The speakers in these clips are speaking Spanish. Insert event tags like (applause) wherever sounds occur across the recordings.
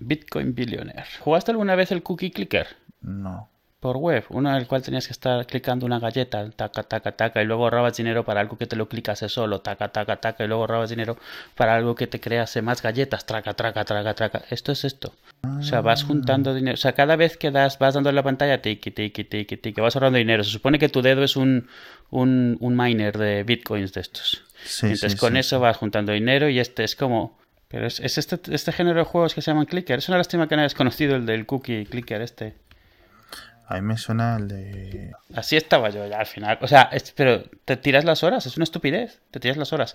Bitcoin Billionaire. ¿Jugaste alguna vez el Cookie Clicker? No. Por web, uno en el cual tenías que estar clicando una galleta, taca, taca, taca, y luego ahorrabas dinero para algo que te lo clicase solo, taca, taca, taca, y luego ahorrabas dinero para algo que te crease más galletas, traca, traca, traca, traca. Esto es esto. O sea, vas juntando dinero. O sea, cada vez que das, vas dando en la pantalla, tiki, tiki, tiki, tiki, vas ahorrando dinero. Se supone que tu dedo es un, un, un miner de bitcoins de estos. Sí, Entonces sí, con sí, eso vas juntando dinero y este es como... Pero es, es este, este género de juegos que se llaman clicker. Es una lástima que no hayas conocido el del cookie clicker este. A mí me suena el de. Así estaba yo ya al final. O sea, es- pero te tiras las horas, es una estupidez. Te tiras las horas.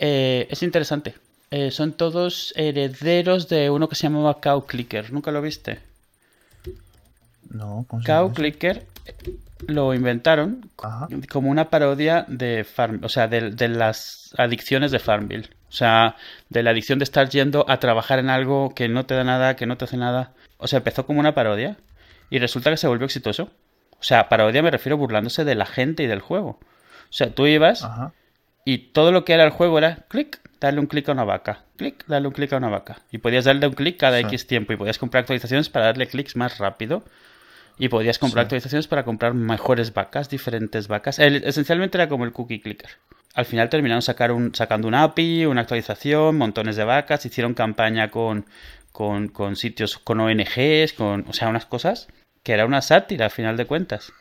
Eh, es interesante. Eh, son todos herederos de uno que se llamaba Cow Clicker. ¿Nunca lo viste? No, ¿cómo se Cow? Clicker lo inventaron Ajá. como una parodia de Farm, o sea, de, de las adicciones de Farmville. O sea, de la adicción de estar yendo a trabajar en algo que no te da nada, que no te hace nada. O sea, empezó como una parodia y resulta que se volvió exitoso. O sea, parodia me refiero burlándose de la gente y del juego. O sea, tú ibas Ajá. y todo lo que era el juego era clic, darle un clic a una vaca, clic, darle un clic a una vaca. Y podías darle un clic cada Sí. X tiempo y podías comprar actualizaciones para darle clics más rápido. Y podías comprar Sí. actualizaciones para comprar mejores vacas, diferentes vacas. El- esencialmente era como el cookie clicker. Al final terminaron sacar un, sacando una API, una actualización, montones de vacas, hicieron campaña con, con, con sitios, con ONGs, con, o sea, unas cosas que era una sátira al final de cuentas.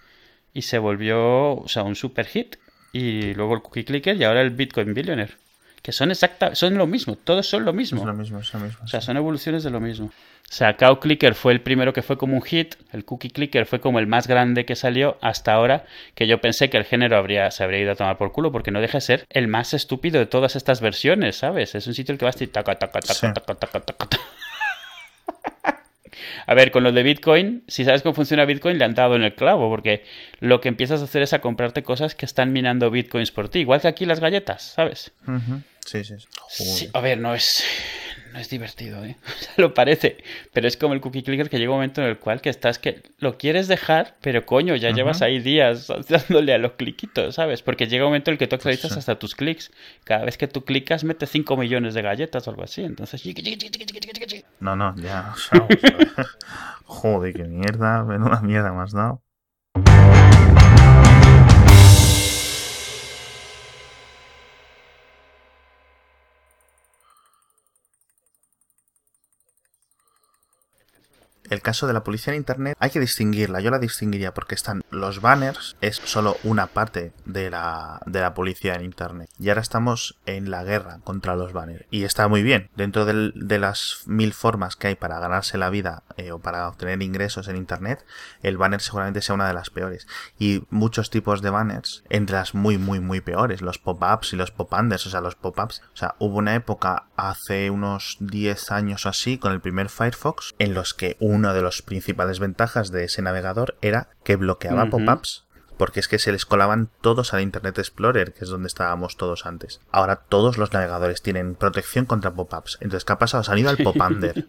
Y se volvió, o sea, un super hit. Y luego el cookie clicker y ahora el Bitcoin Billionaire. Que son exacta, son lo mismo, todos son lo mismo. Es lo mismo, es lo mismo. O sea, sí. son evoluciones de lo mismo. O sea, Cow Clicker fue el primero que fue como un hit, el Cookie Clicker fue como el más grande que salió hasta ahora, que yo pensé que el género habría, se habría ido a tomar por culo, porque no deja de ser el más estúpido de todas estas versiones, ¿sabes? Es un sitio en el que vas y taca, taca, taca, Sí. taca, taca, taca, taca. (laughs) A ver, con lo de Bitcoin, si sabes cómo funciona Bitcoin, le han dado en el clavo, porque lo que empiezas a hacer es a comprarte cosas que están minando Bitcoins por ti, igual que aquí las galletas, ¿sabes? Sí, sí. sí. Sí, a ver, no es, no es divertido, ¿eh? (laughs) O sea, lo parece, pero es como el cookie clicker que llega un momento en el cual que estás que lo quieres dejar, pero coño, ya llevas ahí días (laughs) dándole a los cliquitos, ¿sabes? Porque llega un momento en el que tú actualizas sí. hasta tus clics. Cada vez que tú clicas, mete 5 millones de galletas o algo así. Entonces, No, no, ya. o sea. (laughs) Joder, qué mierda. Menuda mierda me has dado. El caso de la publicidad en Internet hay que distinguirla. Yo la distinguiría porque están los banners, es solo una parte de la, de la en Internet. Y ahora estamos en la guerra contra los banners. Y está muy bien. Dentro de las mil formas que hay para ganarse la vida eh, o para obtener ingresos en Internet, el banner seguramente sea una de las peores. Y muchos tipos de banners, entre las muy, muy, muy peores, los pop-ups y los pop-unders, o sea, los pop-ups. O sea, hubo una época hace unos 10 años o así, con el primer Firefox, en los que una de las principales ventajas de ese navegador era que bloqueaba pop-ups. Porque es que se les colaban todos al Internet Explorer, que es donde estábamos todos antes. Ahora todos los navegadores tienen protección contra pop-ups. Entonces, ¿qué ha pasado? Se han ido al pop-under.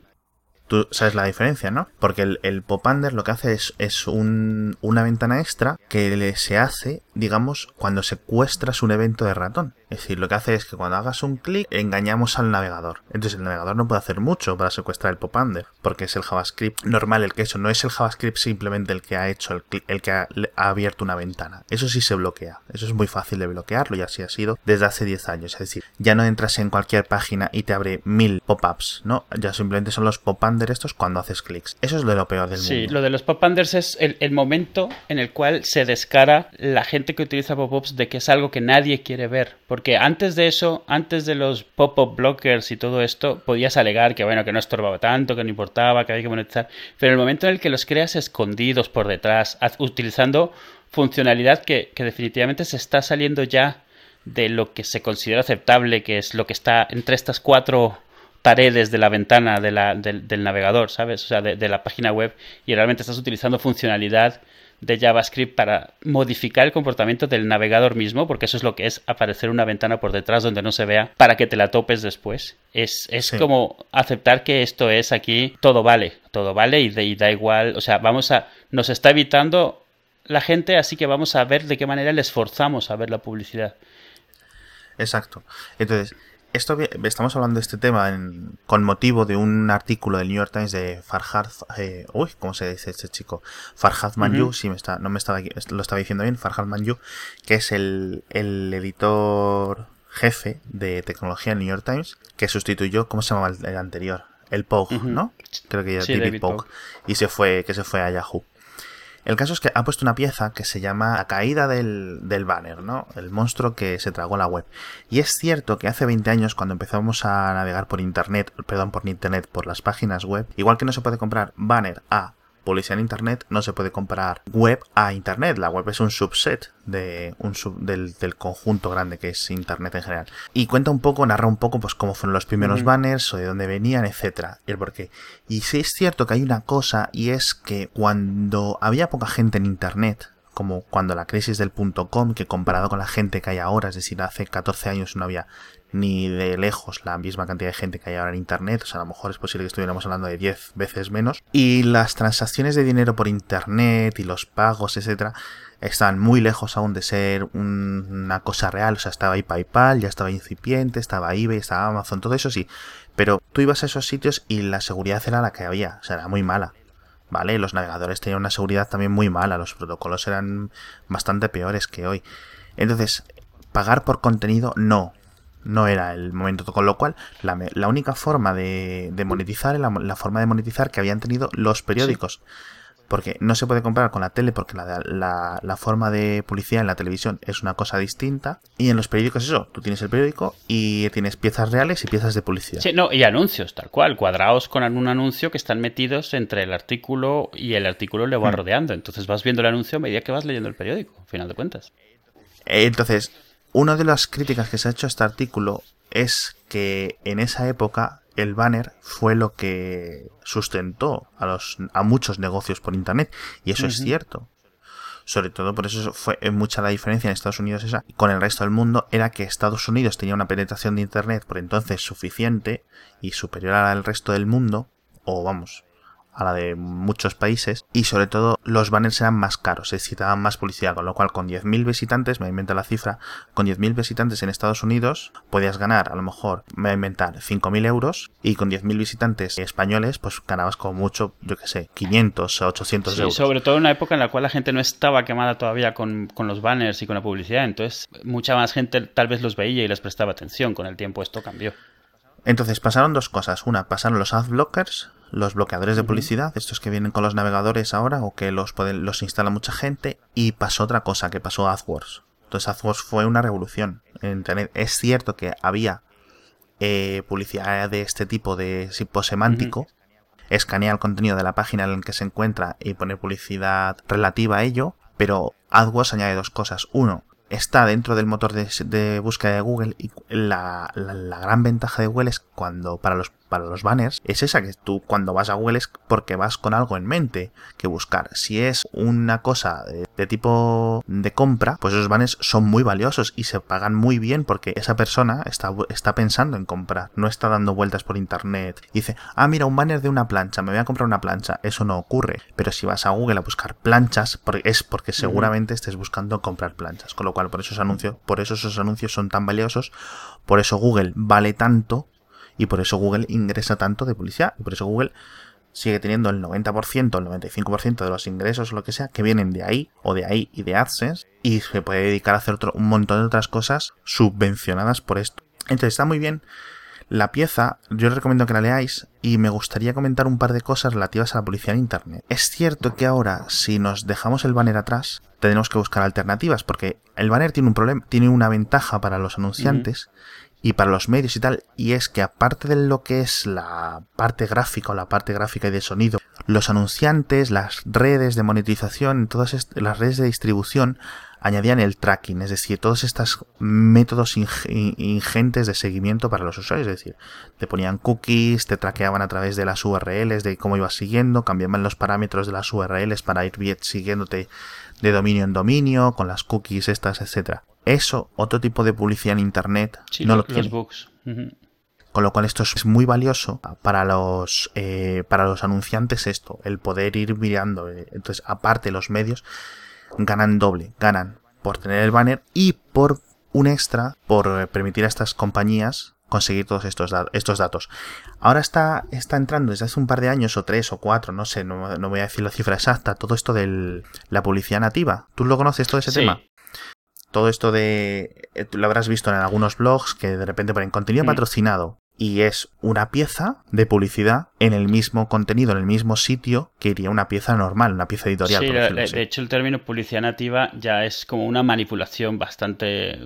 Tú sabes la diferencia, ¿no? Porque el, el pop-under lo que hace es, es un- una ventana extra que le, se hace, digamos, cuando secuestras un evento de ratón. Es decir, lo que hace es que cuando hagas un clic, engañamos al navegador. Entonces el navegador no puede hacer mucho para secuestrar el pop-under, porque es el JavaScript normal el que eso. No es el JavaScript simplemente el que ha hecho, el, clic- el que ha, abierto una ventana. Eso sí se bloquea. Eso es muy fácil de bloquearlo y así ha sido desde hace 10 años. Es decir, ya no entras en cualquier página y te abre mil pop-ups, ¿no? Ya simplemente son los pop-under estos cuando haces clics. Eso es de lo peor del Sí, mundo. lo de los pop-unders es el, el momento en el cual se descara la gente que utiliza pop-ups de que es algo que nadie quiere ver. Porque antes de eso, antes de los pop-up blockers y todo esto, podías alegar que bueno, que no estorbaba tanto, que no importaba, que había que monetizar. Pero el momento en el que los creas escondidos por detrás, utilizando funcionalidad que, definitivamente se está saliendo ya de lo que se considera aceptable, que es lo que está entre estas cuatro paredes de la ventana del, navegador, ¿sabes? O sea, de la página web y realmente estás utilizando funcionalidad de JavaScript para modificar el comportamiento del navegador mismo, porque eso es lo que es aparecer una ventana por detrás donde no se vea para que te la topes después. Es, es Sí. como aceptar que esto es aquí, todo vale, todo vale y, de- y da igual, o sea, vamos a, nos está evitando la gente, así que vamos a ver de qué manera les forzamos a ver la publicidad. Exacto. Entonces, esto estamos hablando de este tema con motivo de un artículo del New York Times de Farhad, eh, uy, ¿cómo se dice este chico? Farhad Manju, si me está, no me estaba, lo estaba diciendo bien, Farhad Manju, que es el, editor jefe de tecnología del New York Times, que sustituyó, ¿cómo se llamaba el, anterior? El Pogue, ¿no? Creo que ya sí, David Pogue. Y se fue, que se fue a Yahoo. El caso es que ha puesto una pieza que se llama La caída del, del, banner, ¿no? El monstruo que se tragó la web. Y es cierto que hace 20 años, cuando empezamos a navegar por internet, perdón, por internet, por las páginas web, igual que no se puede comprar banner a publicidad en Internet no se puede comparar web a Internet. La web es un subset de un del, conjunto grande que es Internet en general. Y cuenta un poco, narra un poco pues cómo fueron los primeros banners o de dónde venían, etcétera, y el porqué. Y sí es cierto que hay una cosa y es que cuando había poca gente en Internet, como cuando la crisis del punto com, que comparado con la gente que hay ahora, es decir, hace 14 años no había ni de lejos la misma cantidad de gente que hay ahora en Internet, o sea, a lo mejor es posible que estuviéramos hablando de 10 veces menos, y las transacciones de dinero por Internet y los pagos, etcétera, están muy lejos aún de ser una cosa real, o sea, estaba ahí PayPal, ya estaba incipiente, estaba eBay, estaba Amazon, todo eso sí, pero tú ibas a esos sitios y la seguridad era la que había, o sea, era muy mala. ¿Vale? Los navegadores tenían una seguridad también muy mala, los protocolos eran bastante peores que hoy. Entonces, pagar por contenido no, no era el momento. Con lo cual, la, única forma de, monetizar la, la, forma de monetizar que habían tenido los periódicos. Porque no se puede comparar con la tele porque la, la, forma de publicidad en la televisión es una cosa distinta. Y en los periódicos eso, tú tienes el periódico y tienes piezas reales y piezas de publicidad. Sí, no, y anuncios, tal cual, cuadrados con un anuncio que están metidos entre el artículo y el artículo le va hmm. rodeando. Entonces vas viendo el anuncio a medida que vas leyendo el periódico, al final de cuentas. Entonces, una de las críticas que se ha hecho a este artículo es que en esa época el banner fue lo que sustentó a, los, a muchos negocios por internet. Y eso es cierto. Sobre todo por eso fue mucha la diferencia en Estados Unidos esa con el resto del mundo era que Estados Unidos tenía una penetración de internet por entonces suficiente y superior al resto del mundo, o vamos, a la de muchos países y sobre todo los banners eran más caros, se necesitaban más publicidad, con lo cual con 10.000 visitantes, me invento la cifra, con 10.000 visitantes en Estados Unidos podías ganar a lo mejor, me voy a inventar 5.000 euros y con 10.000 visitantes españoles pues ganabas como mucho, yo que sé, 500 o 800 sí, Sobre todo en una época en la cual la gente no estaba quemada todavía con, con los banners y con la publicidad, entonces mucha más gente tal vez los veía y les prestaba atención, con el tiempo esto cambió. Entonces pasaron dos cosas. Una, pasaron los adblockers, los bloqueadores de publicidad, estos que vienen con los navegadores ahora o que los, los instala mucha gente. Y pasó otra cosa, que pasó AdWords. Entonces AdWords fue una revolución en Internet. Es cierto que había eh, publicidad de este tipo de tipo semántico. Escanea el contenido de la página en la que se encuentra y pone publicidad relativa a ello. Pero AdWords añade dos cosas. Uno, está dentro del motor de, búsqueda de Google y la, la, gran ventaja de Google es cuando para los para los banners es esa que tú cuando vas a Google es porque vas con algo en mente que buscar. Si es una cosa de, tipo de compra, pues esos banners son muy valiosos y se pagan muy bien porque esa persona está, está pensando en comprar, no está dando vueltas por internet y dice, ah, mira, un banner de una plancha, me voy a comprar una plancha. Eso no ocurre. Pero si vas a Google a buscar planchas, es porque seguramente estés buscando comprar planchas. Con lo cual, por esos anuncios, por eso esos anuncios son tan valiosos, por eso Google vale tanto y por eso Google ingresa tanto de publicidad y por eso Google sigue teniendo el 90%, el 95% de los ingresos o lo que sea que vienen de ahí o de ahí y de AdSense y se puede dedicar a hacer otro, un montón de otras cosas subvencionadas por esto. Entonces está muy bien la pieza, yo les recomiendo que la leáis y me gustaría comentar un par de cosas relativas a la publicidad en Internet. Es cierto que ahora, si nos dejamos el banner atrás, tenemos que buscar alternativas, porque el banner tiene un problema, tiene una ventaja para los anunciantes, y para los medios y tal, y es que aparte de lo que es la parte gráfica o la parte gráfica y de sonido, los anunciantes, las redes de monetización, todas las redes de distribución añadían el tracking, es decir, todos estos métodos ingentes de seguimiento para los usuarios, es decir, te ponían cookies, te traqueaban a través de las URLs, de cómo ibas siguiendo, cambiaban los parámetros de las URLs para ir siguiéndote de dominio en dominio, con las cookies estas, etcétera. Eso, otro tipo de publicidad en internet, no lo tiene. Con lo cual esto es muy valioso para los eh, para los anunciantes esto, el poder ir mirando. Eh, entonces, aparte los medios ganan doble, ganan por tener el banner y por un extra por permitir a estas compañías conseguir todos estos, estos datos. Ahora está, está entrando desde hace un par de años o tres o cuatro, no sé, no, voy a decir la cifra exacta, todo esto de la publicidad nativa. ¿Tú lo conoces todo ese tema? Todo esto de... Eh, lo habrás visto en algunos blogs que de repente ponen contenido mm. patrocinado y es una pieza de publicidad en el mismo contenido, en el mismo sitio que iría una pieza normal, una pieza editorial. Sí, de, hecho el término publicidad nativa ya es como una manipulación bastante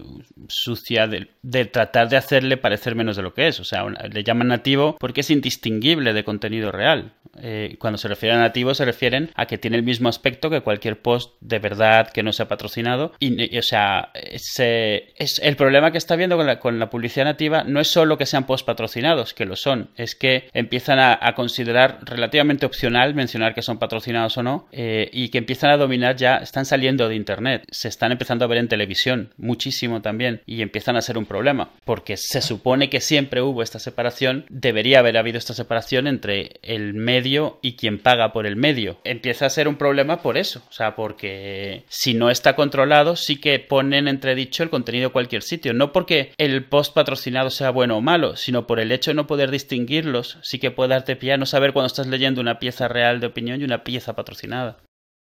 sucia de, tratar de hacerle parecer menos de lo que es. O sea, le llaman nativo porque es indistinguible de contenido real. Eh, cuando se refiere a nativo se refieren a que tiene el mismo aspecto que cualquier post de verdad que no sea patrocinado. Y, o sea, es, el problema que está viendo con la, con la publicidad nativa no es solo que sean post patrocinados, patrocinados, que lo son, es que empiezan a, considerar relativamente opcional mencionar que son patrocinados o no, eh, y que empiezan a dominar ya, están saliendo de Internet, se están empezando a ver en televisión, muchísimo también, y empiezan a ser un problema, porque se supone que siempre hubo esta separación, debería haber habido esta separación entre el medio y quien paga por el medio. Empieza a ser un problema por eso, o sea, porque si no está controlado, sí que ponen entredicho el contenido de cualquier sitio, no porque el post patrocinado sea bueno o malo, sino por el hecho de no poder distinguirlos, sí que puede darte pie a no saber cuando estás leyendo una pieza real de opinión y una pieza patrocinada.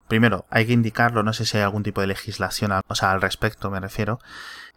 Primero, hay que indicarlo, no sé si hay algún tipo de legislación, al respecto me refiero,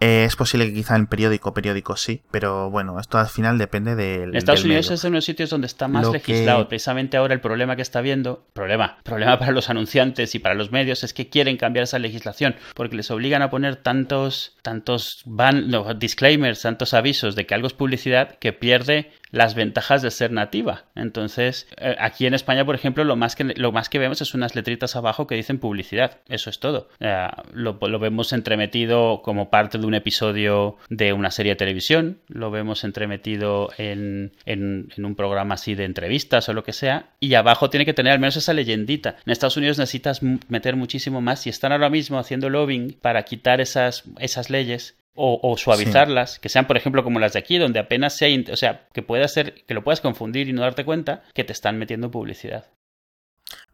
eh, es posible que quizá en periódico, periódico sí, pero bueno, esto al final depende del. Estados Unidos es uno de los sitios donde está más legislado. Precisamente ahora el problema que está viendo, problema, (laughs) problema para los anunciantes y para los medios es que quieren cambiar esa legislación porque les obligan a poner tantos, tantos van, disclaimers, tantos avisos de que algo es publicidad que pierde las ventajas de ser nativa. Entonces, eh, aquí en España, por ejemplo, lo más que, lo más que vemos es unas letritas abajo que dicen publicidad. Eso es todo. lo, lo, vemos entremetido como parte de un episodio de una serie de televisión, lo vemos entremetido en, en, un programa así de entrevistas o lo que sea, y abajo tiene que tener al menos esa leyendita. En Estados Unidos necesitas meter muchísimo más y están ahora mismo haciendo lobbying para quitar esas, esas leyes o, suavizarlas, que sean por ejemplo como las de aquí, donde apenas sea, o sea, que pueda ser, que lo puedas confundir y no darte cuenta que te están metiendo publicidad.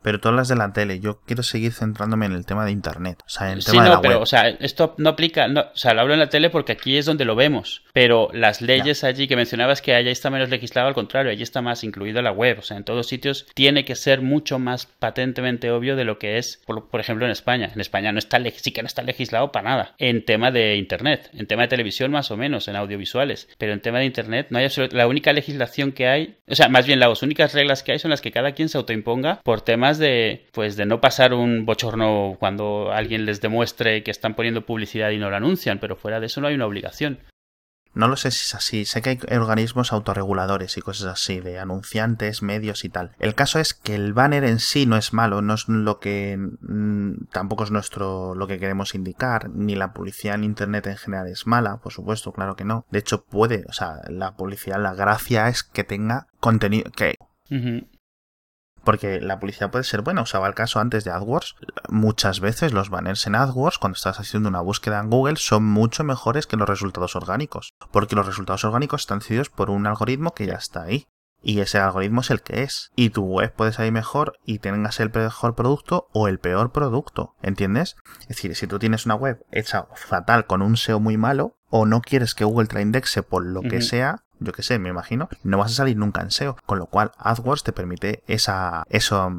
Pero todas las de la tele, yo quiero seguir centrándome en el tema de internet. O sea, en el sí, no, pero, o sea, esto no aplica, no, o sea, lo hablo en la tele porque aquí es donde lo vemos. Pero las leyes allí que mencionabas que allá está menos legislado, al contrario, allí está más incluido la web. O sea, en todos sitios tiene que ser mucho más patentemente obvio de lo que es, por, ejemplo, en España. En España no está, sí que no está legislado para nada. En tema de internet, en tema de televisión más o menos, en audiovisuales. Pero en tema de internet no hay La única legislación que hay, o sea, más bien las únicas reglas que hay son las que cada quien se autoimponga por temas de, pues, de no pasar un bochorno cuando alguien les demuestre que están poniendo publicidad y no lo anuncian, pero fuera de eso no hay una obligación. No lo sé si es así, sé que hay organismos autorreguladores y cosas así, de anunciantes, medios y tal. El caso es que el banner en sí no es malo, no es lo que mm, tampoco es nuestro lo que queremos indicar, ni la publicidad en internet en general es mala, por supuesto, claro que no. De hecho puede, o sea, la publicidad, la gracia es que tenga contenido que porque la publicidad puede ser buena. Usaba el caso antes de AdWords. Muchas veces los banners en AdWords, cuando estás haciendo una búsqueda en Google, son mucho mejores que los resultados orgánicos. Porque los resultados orgánicos están decididos por un algoritmo que ya está ahí. Y ese algoritmo es el que es. Y tu web puede salir mejor y tengas el mejor producto o el peor producto. ¿Entiendes? Es decir, si tú tienes una web hecha fatal con un SEO muy malo, o no quieres que Google te la indexe por lo que sea, yo que sé, me imagino, no vas a salir nunca en SEO. Con lo cual, AdWords te permite esa, eso,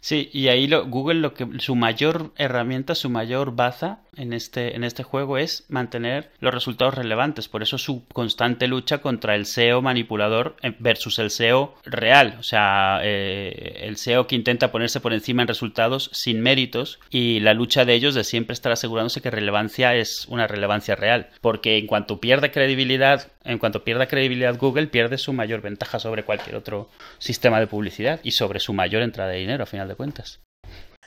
Sí, y ahí lo, Google lo que su mayor herramienta, su mayor baza en este, en este juego es mantener los resultados relevantes. Por eso su constante lucha contra el SEO manipulador eh, versus el SEO real. O sea, eh, el SEO que intenta ponerse por encima en resultados sin méritos y la lucha de ellos de siempre estar asegurándose que relevancia es una relevancia real. Porque en cuanto pierde credibilidad, en cuanto pierda credibilidad Google, pierde su mayor ventaja sobre cualquier otro sistema de publicidad y sobre su mayor entrada de dinero a final de cuentas.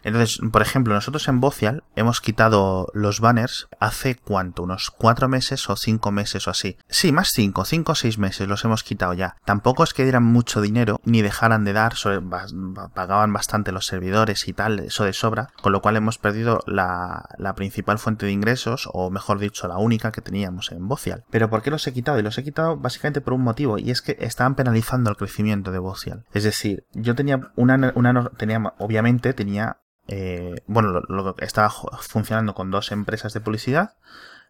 Entonces, por ejemplo, nosotros en Bocial hemos quitado los banners hace cuánto, unos cuatro meses o cinco meses o así. Sí, más cinco, cinco o seis meses los hemos quitado ya. Tampoco es que dieran mucho dinero ni dejaran de dar, pagaban bastante los servidores y tal, eso de sobra, con lo cual hemos perdido la, principal fuente de ingresos, o mejor dicho, la única que teníamos en Bocial. Pero ¿por qué los he quitado? Y los he quitado básicamente por un motivo, y es que estaban penalizando el crecimiento de Bocial. Es decir, yo tenía una, una tenía, obviamente tenía eh, bueno, estaba funcionando con dos empresas de publicidad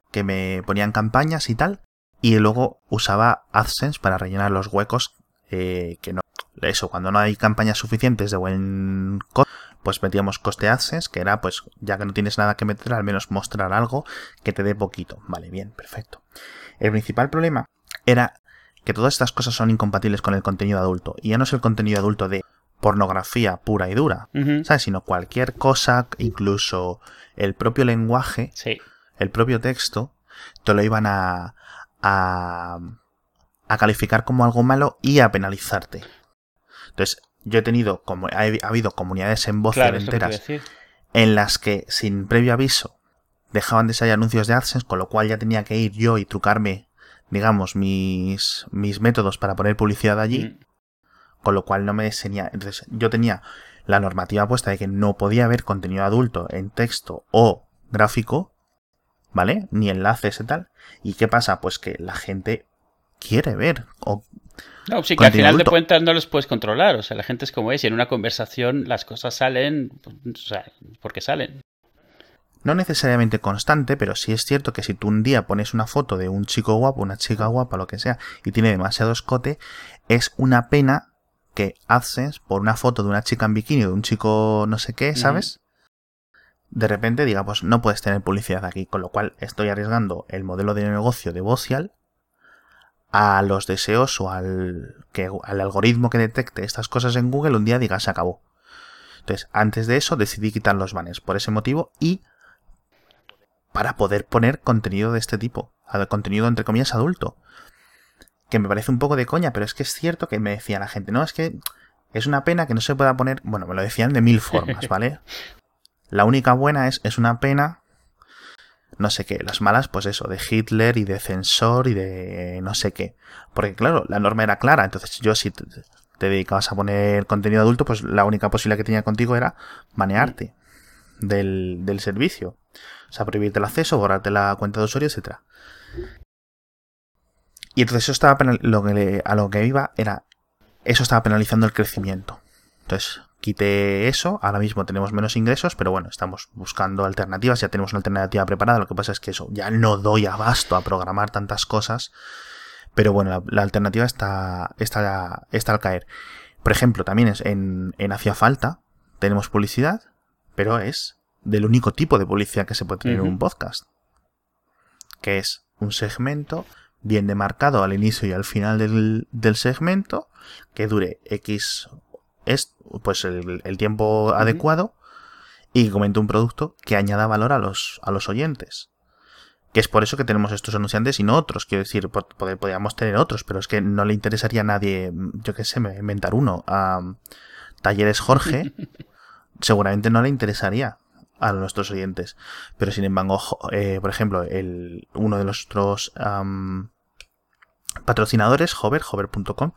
que me ponían campañas y tal, y luego usaba AdSense para rellenar los huecos eh, que no. Eso, cuando no hay campañas suficientes de buen coste, pues metíamos coste AdSense, que era pues ya que no tienes nada que meter, al menos mostrar algo que te dé poquito. Vale, bien, perfecto. El principal problema era que todas estas cosas son incompatibles con el contenido adulto. Y ya no es el contenido adulto de pornografía pura y dura, ¿sabes? Sino cualquier cosa, incluso el propio lenguaje, el propio texto, te lo iban a, a, a calificar como algo malo y a penalizarte. Entonces, yo he tenido, como ha, habido comunidades en voz enteras en las que sin previo aviso dejaban de salir anuncios de AdSense, con lo cual ya tenía que ir yo y trucarme, digamos, mis, mis métodos para poner publicidad allí, mm. Con lo cual no me enseñaba. Entonces, yo tenía la normativa puesta de que no podía haber contenido adulto en texto o gráfico, ¿vale? Ni enlaces y tal. ¿Y qué pasa? Pues que la gente quiere ver o no, sí, que al final de cuentas no los puedes controlar. O sea, la gente es como es y en una conversación las cosas salen, pues, o sea, porque salen. No necesariamente constante, pero sí es cierto que si tú un día pones una foto de un chico guapo, una chica guapa, lo que sea, y tiene demasiado escote, es una pena que AdSense, por una foto de una chica en bikini o de un chico no sé qué, ¿sabes? De repente diga, pues no puedes tener publicidad aquí, con lo cual estoy arriesgando el modelo de negocio de Vocial a los deseos o al, que, al algoritmo que detecte estas cosas en Google un día diga se acabó. Entonces, antes de eso decidí quitar los banners por ese motivo y para poder poner contenido de este tipo, contenido entre comillas adulto. Que me parece un poco de coña, pero es que es cierto que me decía la gente, no, es que es una pena que no se pueda poner, bueno, me lo decían de mil formas, ¿vale? (laughs) La única buena es, es una pena no sé qué. Las malas, pues eso, de Hitler y de censor y de no sé qué. Porque claro, la norma era clara. Entonces yo si te, dedicabas a poner contenido adulto, pues la única posibilidad que tenía contigo era manearte del, del servicio. O sea, prohibirte el acceso, borrarte la cuenta de usuario, etcétera. Y entonces eso estaba lo que a lo que iba era eso estaba penalizando el crecimiento. Entonces, quité eso, ahora mismo tenemos menos ingresos, pero bueno, estamos buscando alternativas, ya tenemos una alternativa preparada, lo que pasa es que eso, ya no doy abasto a programar tantas cosas, pero bueno, la, alternativa está, está, está al caer. Por ejemplo, también es en, en Hacía Falta, tenemos publicidad, pero es del único tipo de publicidad que se puede tener en un podcast, que es un segmento bien demarcado al inicio y al final del, del segmento, que dure X es pues el, tiempo adecuado y que comente un producto que añada valor a los, a los oyentes. Que es por eso que tenemos estos anunciantes y no otros. Quiero decir, podríamos tener otros, pero es que no le interesaría a nadie, yo qué sé, inventar uno. A Talleres Jorge, (laughs) seguramente no le interesaría a nuestros oyentes. Pero sin embargo, eh, por ejemplo, el, uno de nuestros patrocinadores, Hover, hover.com,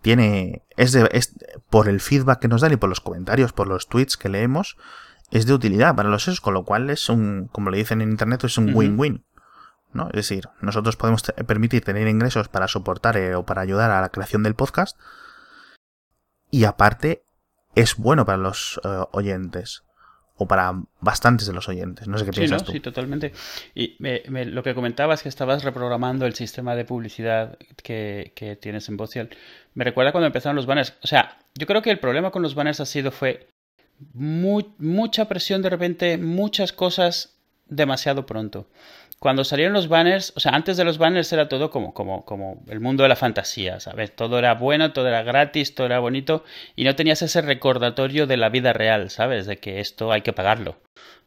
tiene, es, de, es por el feedback que nos dan y por los comentarios, por los tweets que leemos, es de utilidad para los esos, con lo cual es un, como le dicen en internet, es un win-win. ¿no? Es decir, nosotros podemos permitir tener ingresos para soportar eh, o para ayudar a la creación del podcast. Y aparte, es bueno para los eh, oyentes o para bastantes de los oyentes. No sé qué piensas Sí, totalmente. Y lo que comentabas es que estabas reprogramando el sistema de publicidad que, que tienes en Vocial. Me recuerda cuando empezaron los banners. O sea, yo creo que el problema con los banners ha sido fue mucha presión de repente, muchas cosas demasiado pronto cuando salieron los banners, o sea, antes de los banners era todo como, como, como el mundo de la fantasía, ¿sabes? Todo era bueno, todo era gratis, todo era bonito y no tenías ese recordatorio de la vida real, ¿sabes? De que esto hay que pagarlo,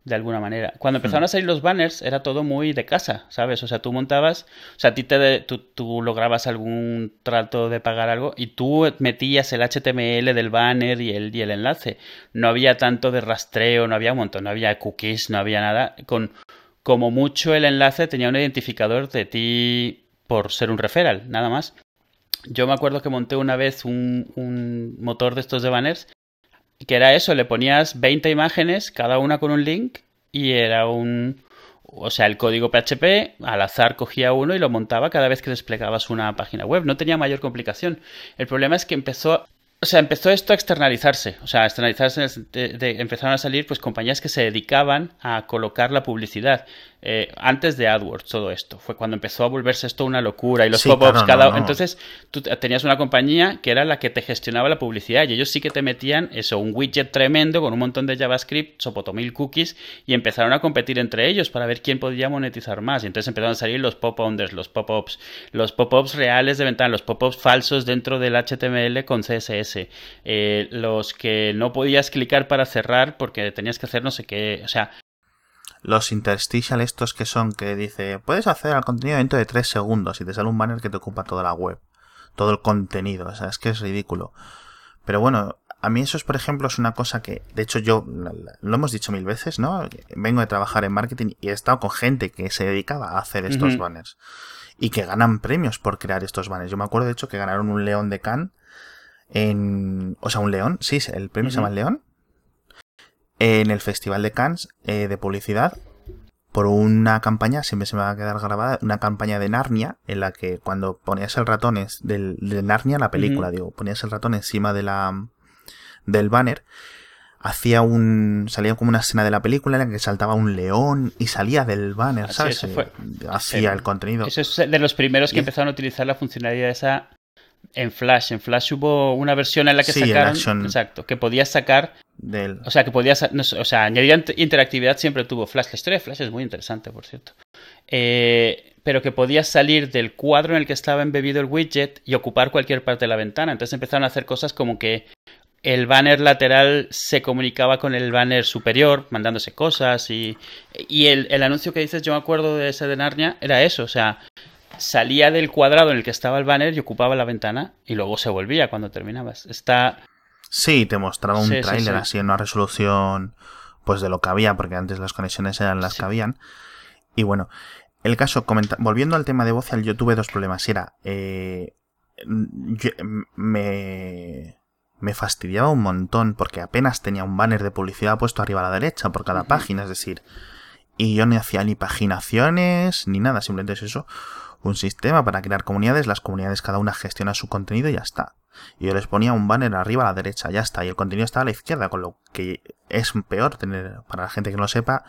de alguna manera. Cuando empezaron a salir los banners era todo muy de casa, ¿sabes? O sea, tú montabas, o sea, a ti te, tú, tú lograbas algún trato de pagar algo y tú metías el HTML del banner y el, y el enlace. No había tanto de rastreo, no había un montón, no había cookies, no había nada. Con como mucho el enlace tenía un identificador de ti por ser un referral, nada más. Yo me acuerdo que monté una vez un, motor de estos de banners que era eso, le ponías 20 imágenes, cada una con un link y era un... O sea, el código PHP al azar cogía uno y lo montaba cada vez que desplegabas una página web. No tenía mayor complicación. El problema es que empezó o sea, empezó esto a externalizarse. O sea, a externalizarse empezaron a salir pues compañías que se dedicaban a colocar la publicidad. Eh, antes de AdWords, todo esto. Fue cuando empezó a volverse esto una locura y los pop-ups cada Entonces, tú tenías una compañía que era la que te gestionaba la publicidad y ellos sí que te metían eso, un widget tremendo con un montón de JavaScript, sopotomil cookies y empezaron a competir entre ellos para ver quién podía monetizar más. Y entonces empezaron a salir los pop-unders, los pop-ups, los pop-ups reales de ventana, los pop-ups falsos dentro del HTML con CSS, eh, los que no podías clicar para cerrar porque tenías que hacer no sé qué, o sea, los interstitial estos que son que dice, puedes hacer al contenido dentro de 3 segundos y te sale un banner que te ocupa toda la web, todo el contenido, o sea, es que es ridículo. Pero bueno, a mí eso es, por ejemplo, es una cosa que, de hecho, yo lo hemos dicho mil veces, ¿no? Vengo de trabajar en marketing y he estado con gente que se dedicaba a hacer estos banners y que ganan premios por crear estos banners. Yo me acuerdo, de hecho, que ganaron un león de Cannes en, o sea, un león, sí, el premio se llama el león en el Festival de Cannes eh, de publicidad por una campaña, siempre se me va a quedar grabada, una campaña de Narnia, en la que cuando ponías el ratón del, de Narnia, la película, digo, ponías el ratón encima de la del banner, hacía un salía como una escena de la película en la que saltaba un león y salía del banner, ¿sabes? fue, hacía el contenido. Eso es de los primeros que empezaron a utilizar la funcionalidad esa en Flash. En Flash hubo una versión en la que sacaron. Exacto, que podías sacar. Del... O sea, que podías. o sea, añadir interactividad siempre tuvo Flash. La historia de Flash es muy interesante, por cierto. Eh, pero que podías salir del cuadro en el que estaba embebido el widget y ocupar cualquier parte de la ventana. Entonces empezaron a hacer cosas como que el banner lateral se comunicaba con el banner superior, mandándose cosas y, y el, el, anuncio que dices, yo me acuerdo de ese de Narnia, era eso, o sea, salía del cuadrado en el que estaba el banner y ocupaba la ventana y luego se volvía cuando terminabas. Está... Sí, te mostraba un tráiler así en una resolución pues de lo que había, porque antes las conexiones eran las que habían. Y bueno, el caso, volviendo al tema de Vocal, yo tuve dos problemas. Era, eh, me, me fastidiaba un montón porque apenas tenía un banner de publicidad puesto arriba a la derecha por cada página, es decir, y yo ni hacía ni paginaciones ni nada, simplemente es eso un sistema para crear comunidades, las comunidades cada una gestiona su contenido y ya está. Y yo les ponía un banner arriba a la derecha, ya está, y el contenido está a la izquierda, con lo que es peor tener, para la gente que no lo sepa,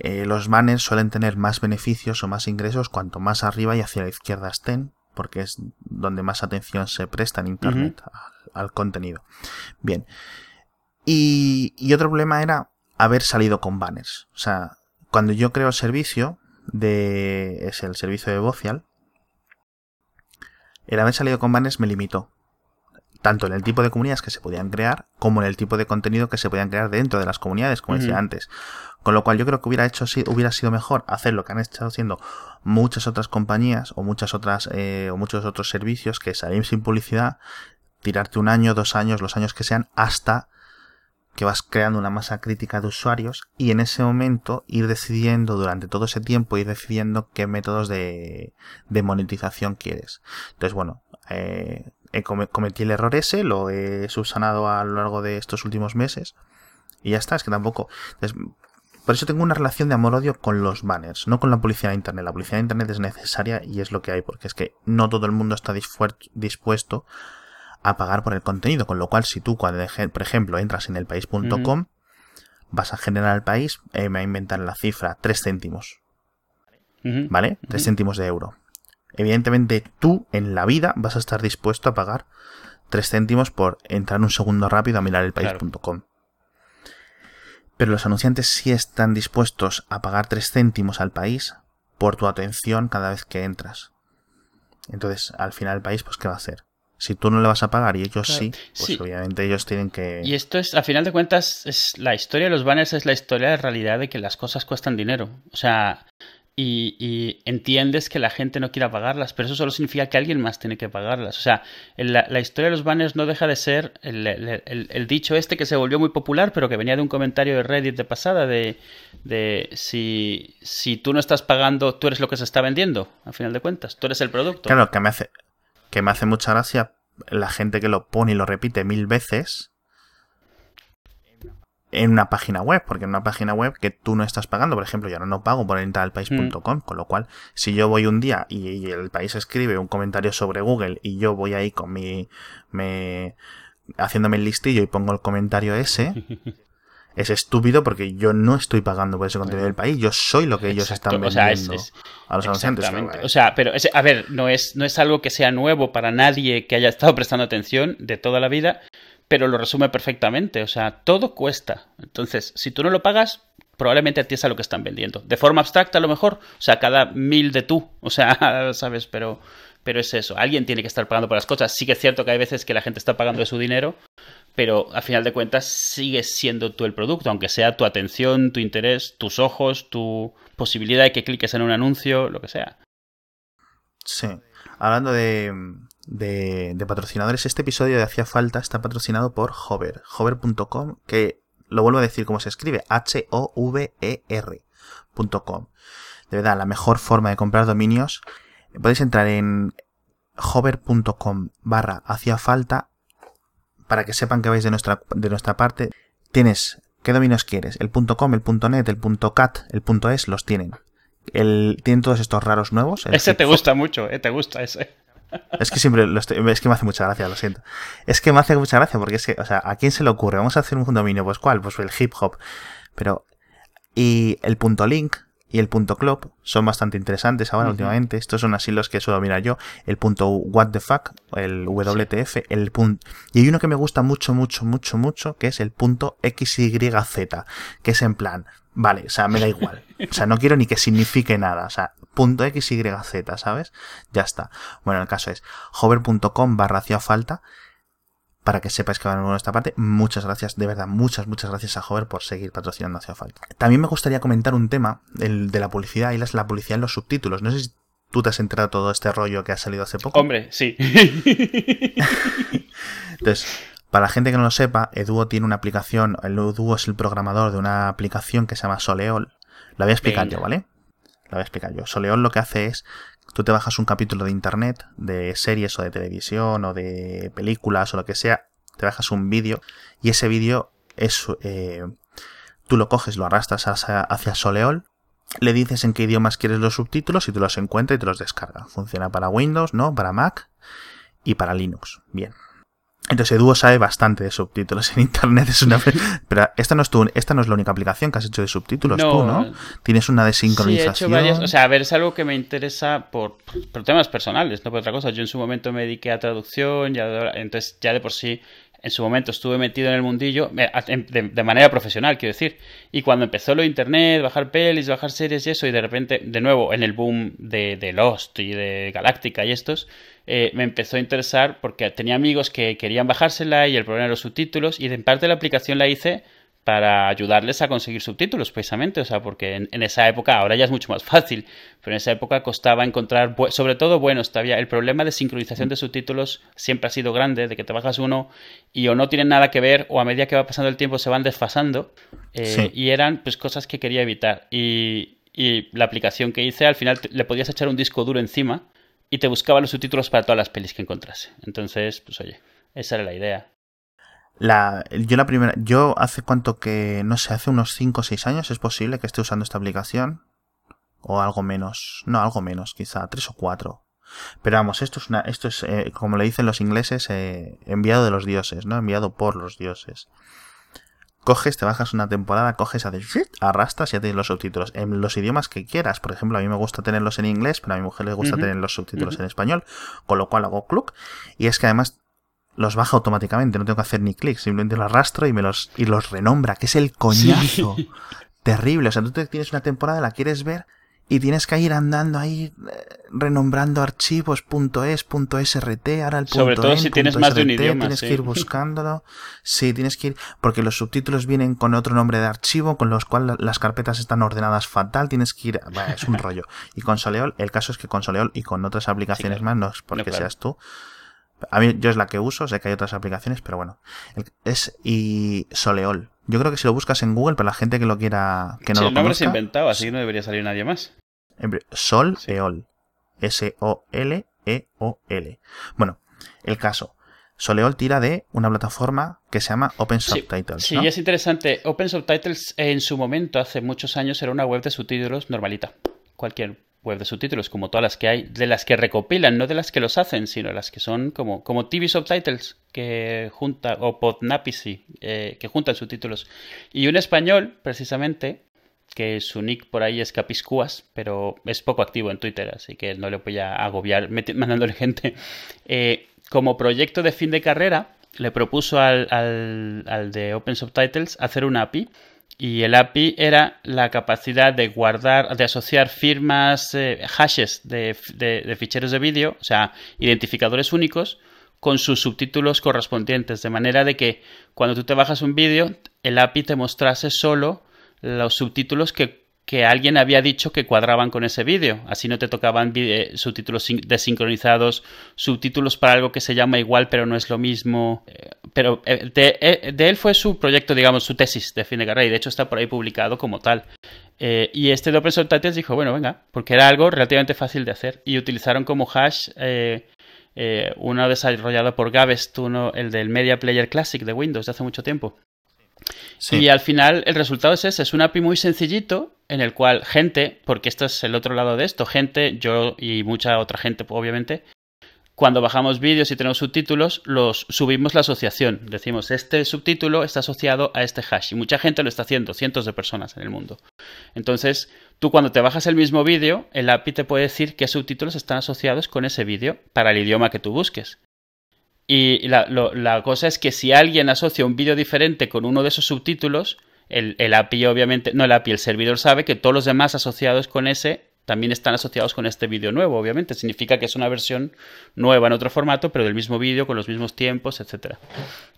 eh, los banners suelen tener más beneficios o más ingresos cuanto más arriba y hacia la izquierda estén, porque es donde más atención se presta en Internet al, contenido. Bien. Y, y otro problema era haber salido con banners. O sea, cuando yo creo el servicio, de es el servicio de Vocial, el haber salido con banners me limitó. Tanto en el tipo de comunidades que se podían crear, como en el tipo de contenido que se podían crear dentro de las comunidades, como decía antes. Con lo cual yo creo que hubiera hecho hubiera sido mejor hacer lo que han estado haciendo muchas otras compañías o muchas otras eh, o muchos otros servicios que salir sin publicidad, tirarte un año, dos años, los años que sean, hasta que vas creando una masa crítica de usuarios y en ese momento ir decidiendo durante todo ese tiempo, ir decidiendo qué métodos de, monetización quieres. Entonces, bueno, eh, cometí el error ese, lo he subsanado a lo largo de estos últimos meses y ya está, es que tampoco... por eso tengo una relación de amor-odio con los banners, no con la publicidad de Internet. La publicidad de Internet es necesaria y es lo que hay, porque es que no todo el mundo está dispuesto a pagar por el contenido. Con lo cual, si tú, cuando, por ejemplo, entras en elpaís.com, vas a generar al país, eh, me va a inventar la cifra, 3 céntimos. ¿Vale? 3 céntimos de euro. Evidentemente, tú en la vida vas a estar dispuesto a pagar 3 céntimos por entrar un segundo rápido a mirar elpaís.com. Pero los anunciantes sí están dispuestos a pagar 3 céntimos al país por tu atención cada vez que entras. Entonces, al final el país, pues, ¿qué va a hacer? Si tú no le vas a pagar y ellos sí, pues obviamente ellos tienen que... Y esto es, a final de cuentas, es la historia de los banners es la historia de realidad de que las cosas cuestan dinero. O sea, y, entiendes que la gente no quiera pagarlas, pero eso solo significa que alguien más tiene que pagarlas. O sea, la, la historia de los banners no deja de ser el, el, dicho este que se volvió muy popular, pero que venía de un comentario de Reddit de pasada, de, de si, si tú no estás pagando, tú eres lo que se está vendiendo, a final de cuentas, tú eres el producto. Claro, que me hace, que me hace mucha gracia la gente que lo pone y lo repite mil veces en una página web, porque en una página web que tú no estás pagando, por ejemplo, yo ahora no pago por entrar al país.com, mm. con lo cual, si yo voy un día y, el país escribe un comentario sobre Google y yo voy ahí con mi, me, haciéndome el listillo y pongo el comentario ese, (laughs) es estúpido porque yo no estoy pagando por ese contenido del país, yo soy lo que ellos están vendiendo a los anunciantes. O sea, pero a ver, no es, no es algo que sea nuevo para nadie que haya estado prestando atención de toda la vida, pero lo resume perfectamente. O sea, todo cuesta. Entonces, si tú no lo pagas, probablemente a ti es a lo que están vendiendo. De forma abstracta, a lo mejor. O sea, cada mil de tú. O sea, (laughs) ¿sabes? Pero, pero es eso. Alguien tiene que estar pagando por las cosas. Sí que es cierto que hay veces que la gente está pagando de su dinero, pero a final de cuentas sigues siendo tú el producto, aunque sea tu atención, tu interés, tus ojos, tu posibilidad de que cliques en un anuncio, lo que sea. Sí. Hablando de, patrocinadores, este episodio de Hacía Falta está patrocinado por Hover, hover.com, que lo vuelvo a decir como se escribe, H-O-V-E-R.com. De verdad, la mejor forma de comprar dominios. Podéis entrar en hover.com barra hacía falta para que sepan que vais de nuestra, de nuestra parte. Tienes, ¿qué dominios quieres? El .com, el .net, el .cat, el .es, los tienen. El, tienen todos estos raros nuevos. Ese te gusta mucho, eh, te gusta ese. Es que siempre lo estoy, es que me hace mucha gracia, lo siento. Es que me hace mucha gracia porque es que, o sea, ¿a quién se le ocurre? Vamos a hacer un dominio, pues ¿cuál? Pues el hip hop. Pero, y el punto link y el punto club son bastante interesantes ahora últimamente. Estos son así los que suelo mirar yo. El punto what the fuck, el WTF, el punto... Y hay uno que me gusta mucho, mucho, mucho, mucho, que es el punto XYZ, que es en plan, vale, o sea, me da igual. O sea, no quiero ni que signifique nada. O sea, punto XYZ, ¿sabes? Ya está. Bueno, el caso es hover.com barra hacia falta para que sepáis que van a esta parte. Muchas gracias, de verdad, muchas, muchas gracias a Hover por seguir patrocinando hacia falta. También me gustaría comentar un tema, el de la publicidad y la publicidad en los subtítulos. No sé si tú te has enterado de todo este rollo que ha salido hace poco. Hombre, sí. (laughs) Entonces, para la gente que no lo sepa, Eduo tiene una aplicación, el Eduo es el programador de una aplicación que se llama Soleol. La voy a explicar yo, ¿vale? La voy a explicar yo. Soleol lo que hace es, tú te bajas un capítulo de internet, de series o de televisión o de películas o lo que sea, te bajas un vídeo y ese vídeo es, eh, tú lo coges, lo arrastras hacia, Soleol, le dices en qué idiomas quieres los subtítulos y tú los encuentras y te los descarga. Funciona para Windows, ¿no? Para Mac y para Linux. Bien. Entonces Eduo sabe bastante de subtítulos en internet. Es una... (laughs) Pero esta no es, tu, esta no es la única aplicación que has hecho de subtítulos tú, ¿no? Tienes una de sincronización. Sí, he hecho varias... O sea, a ver, es algo que me interesa por, por temas personales, no por otra cosa. Yo en su momento me dediqué a traducción, ya entonces ya de por sí en su momento estuve metido en el mundillo de, manera profesional, quiero decir. Y cuando empezó lo de internet, bajar pelis, bajar series y eso, y de repente, de nuevo, en el boom de, de Lost y de Galáctica y estos, eh, me empezó a interesar porque tenía amigos que querían bajársela y el problema de los subtítulos, y en parte la aplicación la hice para ayudarles a conseguir subtítulos, precisamente, o sea, porque en, esa época, ahora ya es mucho más fácil, pero en esa época costaba encontrar, sobre todo buenos todavía. El problema de sincronización de subtítulos siempre ha sido grande, de que te bajas uno y o no tienen nada que ver, o a medida que va pasando el tiempo se van desfasando, eh, y eran pues cosas que quería evitar. Y, y la aplicación que hice, al final le podías echar un disco duro encima y te buscaba los subtítulos para todas las pelis que encontrase. Entonces, pues oye, esa era la idea. La, yo la primera, yo hace cuánto que, no sé, hace unos 5 o 6 años es posible que esté usando esta aplicación. O algo menos, no, algo menos, quizá, 3 o 4. Pero vamos, esto es una, esto es, eh, como le dicen los ingleses, eh, enviado de los dioses, ¿no? Enviado por los dioses. Coges, te bajas una temporada, coges, haces, arrastras y ya tienes los subtítulos en los idiomas que quieras. Por ejemplo, a mí me gusta tenerlos en inglés, pero a mi mujer le gusta tener los subtítulos en español, con lo cual hago cluck. Y es que además los baja automáticamente, no tengo que hacer ni clic, simplemente los arrastro y me los, y los renombra, que es el coñazo. (laughs) Terrible. O sea, tú tienes una temporada, la quieres ver y tienes que ir andando ahí eh, renombrando archivos .es, .srt, ahora el Sobre todo si tienes más de un idioma. Tienes que ir (laughs) buscándolo. Sí, tienes que ir, porque los subtítulos vienen con otro nombre de archivo, con los cuales las carpetas están ordenadas fatal, tienes que ir, es un (laughs) rollo. Y con Soleol, el caso es que con Soleol y con otras aplicaciones más, no es porque seas tú, a mí yo es la que uso, sé que hay otras aplicaciones, pero bueno. Es y Soleol. Yo creo que si lo buscas en Google, para la gente que lo quiera, que no lo el nombre se inventado, así que no debería salir nadie más. Sol-Eol. S-O-L-E-O-L. Bueno, el caso. Soleol tira de una plataforma que se llama Open Subtitles. Sí, es interesante. Open Subtitles en su momento, hace muchos años, era una web de subtítulos normalita. Cualquier web de subtítulos, como todas las que hay, de las que recopilan, no de las que los hacen, sino las que son como, como TV Subtitles, que junta, o Podnapicy, eh, que juntan subtítulos. Y un español, precisamente, que su nick por ahí es Capiscuas, pero es poco activo en Twitter, así que no le voy a agobiar (laughs) mandándole gente. Eh, como proyecto de fin de carrera, le propuso al, de Open Subtitles hacer una API. Y el API era la capacidad de guardar, de asociar firmas, eh, hashes de, de ficheros de vídeo, o sea, identificadores únicos, con sus subtítulos correspondientes. De manera de que cuando tú te bajas un vídeo, el API te mostrase solo los subtítulos que que alguien había dicho que cuadraban con ese vídeo. Así no te tocaban eh, subtítulos desincronizados, subtítulos para algo que se llama igual pero no es lo mismo. Eh, pero eh, de, él fue su proyecto, digamos, su tesis de fin de carrera y de hecho está por ahí publicado como tal. y este de Open dijo, bueno, venga, porque era algo relativamente fácil de hacer. Y utilizaron como hash uno desarrollado por Gavest, uno, el del Media Player Classic de Windows de hace mucho tiempo. Y al final el resultado es ese, es un API muy sencillito en el cual gente, porque esto es el otro lado de esto, gente, yo y mucha otra gente obviamente, cuando bajamos vídeos y tenemos subtítulos, los subimos la asociación. Decimos, este subtítulo está asociado a este hash. Y mucha gente lo está haciendo, cientos de personas en el mundo. Entonces, tú cuando te bajas el mismo vídeo, el API te puede decir qué subtítulos están asociados con ese vídeo para el idioma que tú busques. Y la, cosa es que si alguien asocia un vídeo diferente con uno de esos subtítulos, el, el, API obviamente, no el API, el servidor sabe que todos los demás asociados con ese también están asociados con este vídeo nuevo, obviamente. Significa que es una versión nueva en otro formato, pero del mismo vídeo, con los mismos tiempos, etc.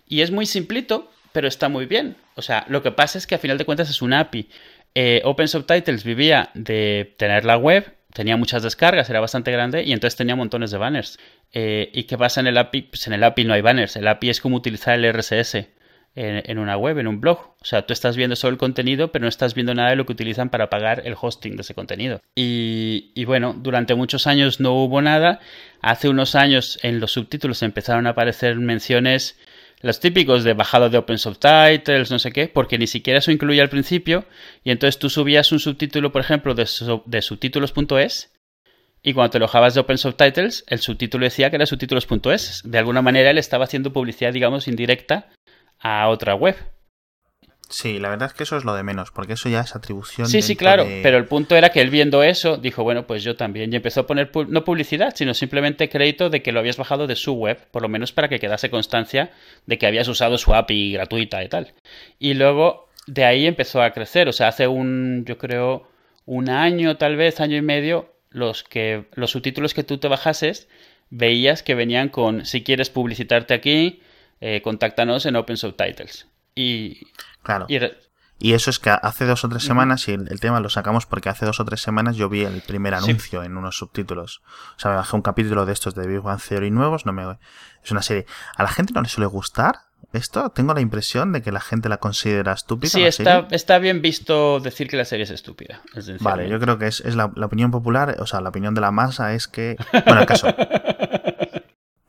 Y es muy simplito, pero está muy bien. O sea, lo que pasa es que a final de cuentas es un API. Eh, Open Subtitles vivía de tener la web, tenía muchas descargas, era bastante grande y entonces tenía montones de banners. Eh, ¿Y qué pasa en el API? Pues en el API no hay banners. El API es como utilizar el RSS en, una web, en un blog. O sea, tú estás viendo solo el contenido, pero no estás viendo nada de lo que utilizan para pagar el hosting de ese contenido. Y, y bueno, durante muchos años no hubo nada. Hace unos años en los subtítulos empezaron a aparecer menciones los típicos de bajado de Open Subtitles, no sé qué, porque ni siquiera eso incluía al principio, y entonces tú subías un subtítulo, por ejemplo, de, de subtítulos.es y cuando te lo bajabas de Open Subtitles, el subtítulo decía que era subtítulos.es. De alguna manera él estaba haciendo publicidad, digamos, indirecta a otra web. Sí, la verdad es que eso es lo de menos, porque eso ya es atribución. Sí, sí, claro, pero el punto era que él viendo eso dijo, bueno, pues yo también, y empezó a poner no publicidad, sino simplemente crédito de que lo habías bajado de su web, por lo menos para que quedase constancia de que habías usado su API gratuita y tal. Y luego de ahí empezó a crecer, o sea, hace un, yo creo, un año, tal vez, año y medio, los, que, los subtítulos que tú te bajases, veías que venían con, si quieres publicitarte aquí, eh, contáctanos en Open Subtitles. Y, claro. Y, eso es que hace dos o tres semanas, y el, tema lo sacamos porque hace dos o tres semanas yo vi el primer anuncio en unos subtítulos. O sea, me bajé un capítulo de estos de Big Bang Theory nuevos, no me... Es una serie... A la gente no le suele gustar, esto tengo la impresión de que la gente la considera estúpida. Sí, está, está, bien visto decir que la serie es estúpida. vale, yo creo que es, la, opinión popular, o sea, la opinión de la masa es que. Bueno, el caso. (laughs)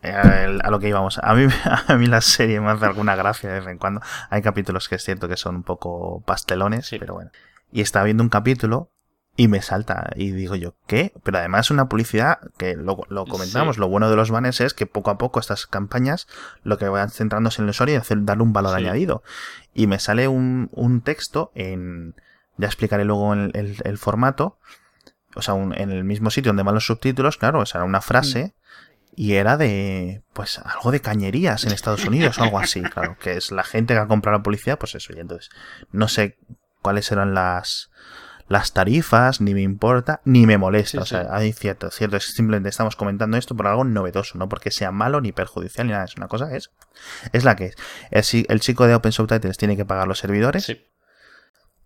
A lo que íbamos. A mí, (laughs) a mí la serie me hace alguna gracia de vez en cuando. Hay capítulos que es cierto que son un poco pastelones, pero bueno. Y estaba viendo un capítulo y me salta y digo yo, ¿qué? Pero además una publicidad que lo, comentamos, lo bueno de los banners es que poco a poco estas campañas lo que van centrándose en el usuario y hacer, darle un valor añadido. Y me sale un, un, texto en, ya explicaré luego el, el, formato, o sea, en el mismo sitio donde van los subtítulos, claro, o sea, una frase mm. Y era de, pues, algo de cañerías en Estados Unidos o algo así, claro, que es la gente que ha comprado la publicidad, pues eso, y entonces, no sé cuáles eran las, las tarifas, ni me importa, ni me molesta. o sea, hay cierto, cierto, simplemente estamos comentando esto por algo novedoso, no porque sea malo ni perjudicial ni nada. Es una cosa es, es la que es. El, chico de Open Subtitles tiene que pagar los servidores.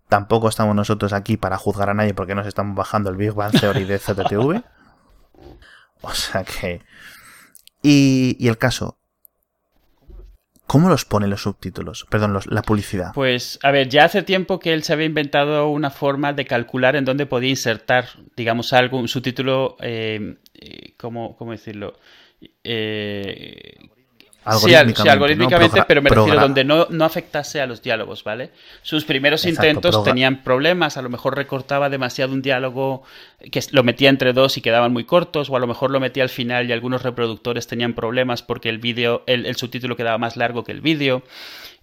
Tampoco estamos nosotros aquí para juzgar a nadie porque nos estamos bajando el Big Bang Theory de (laughs) ZTV. O sea que. Y, el caso, ¿Cómo los pone los subtítulos? Perdón, la publicidad. Pues, a ver, ya hace tiempo que él se había inventado una forma de calcular en dónde podía insertar, digamos, algo, un subtítulo, eh, ¿cómo, decirlo? Eh, Sí, algorítmicamente, pero me refiero donde no, no, afectase a los diálogos, ¿vale? Sus primeros intentos tenían problemas, a lo mejor recortaba demasiado un diálogo que lo metía entre dos y quedaban muy cortos, o a lo mejor lo metía al final y algunos reproductores tenían problemas porque el vídeo, el, subtítulo quedaba más largo que el vídeo.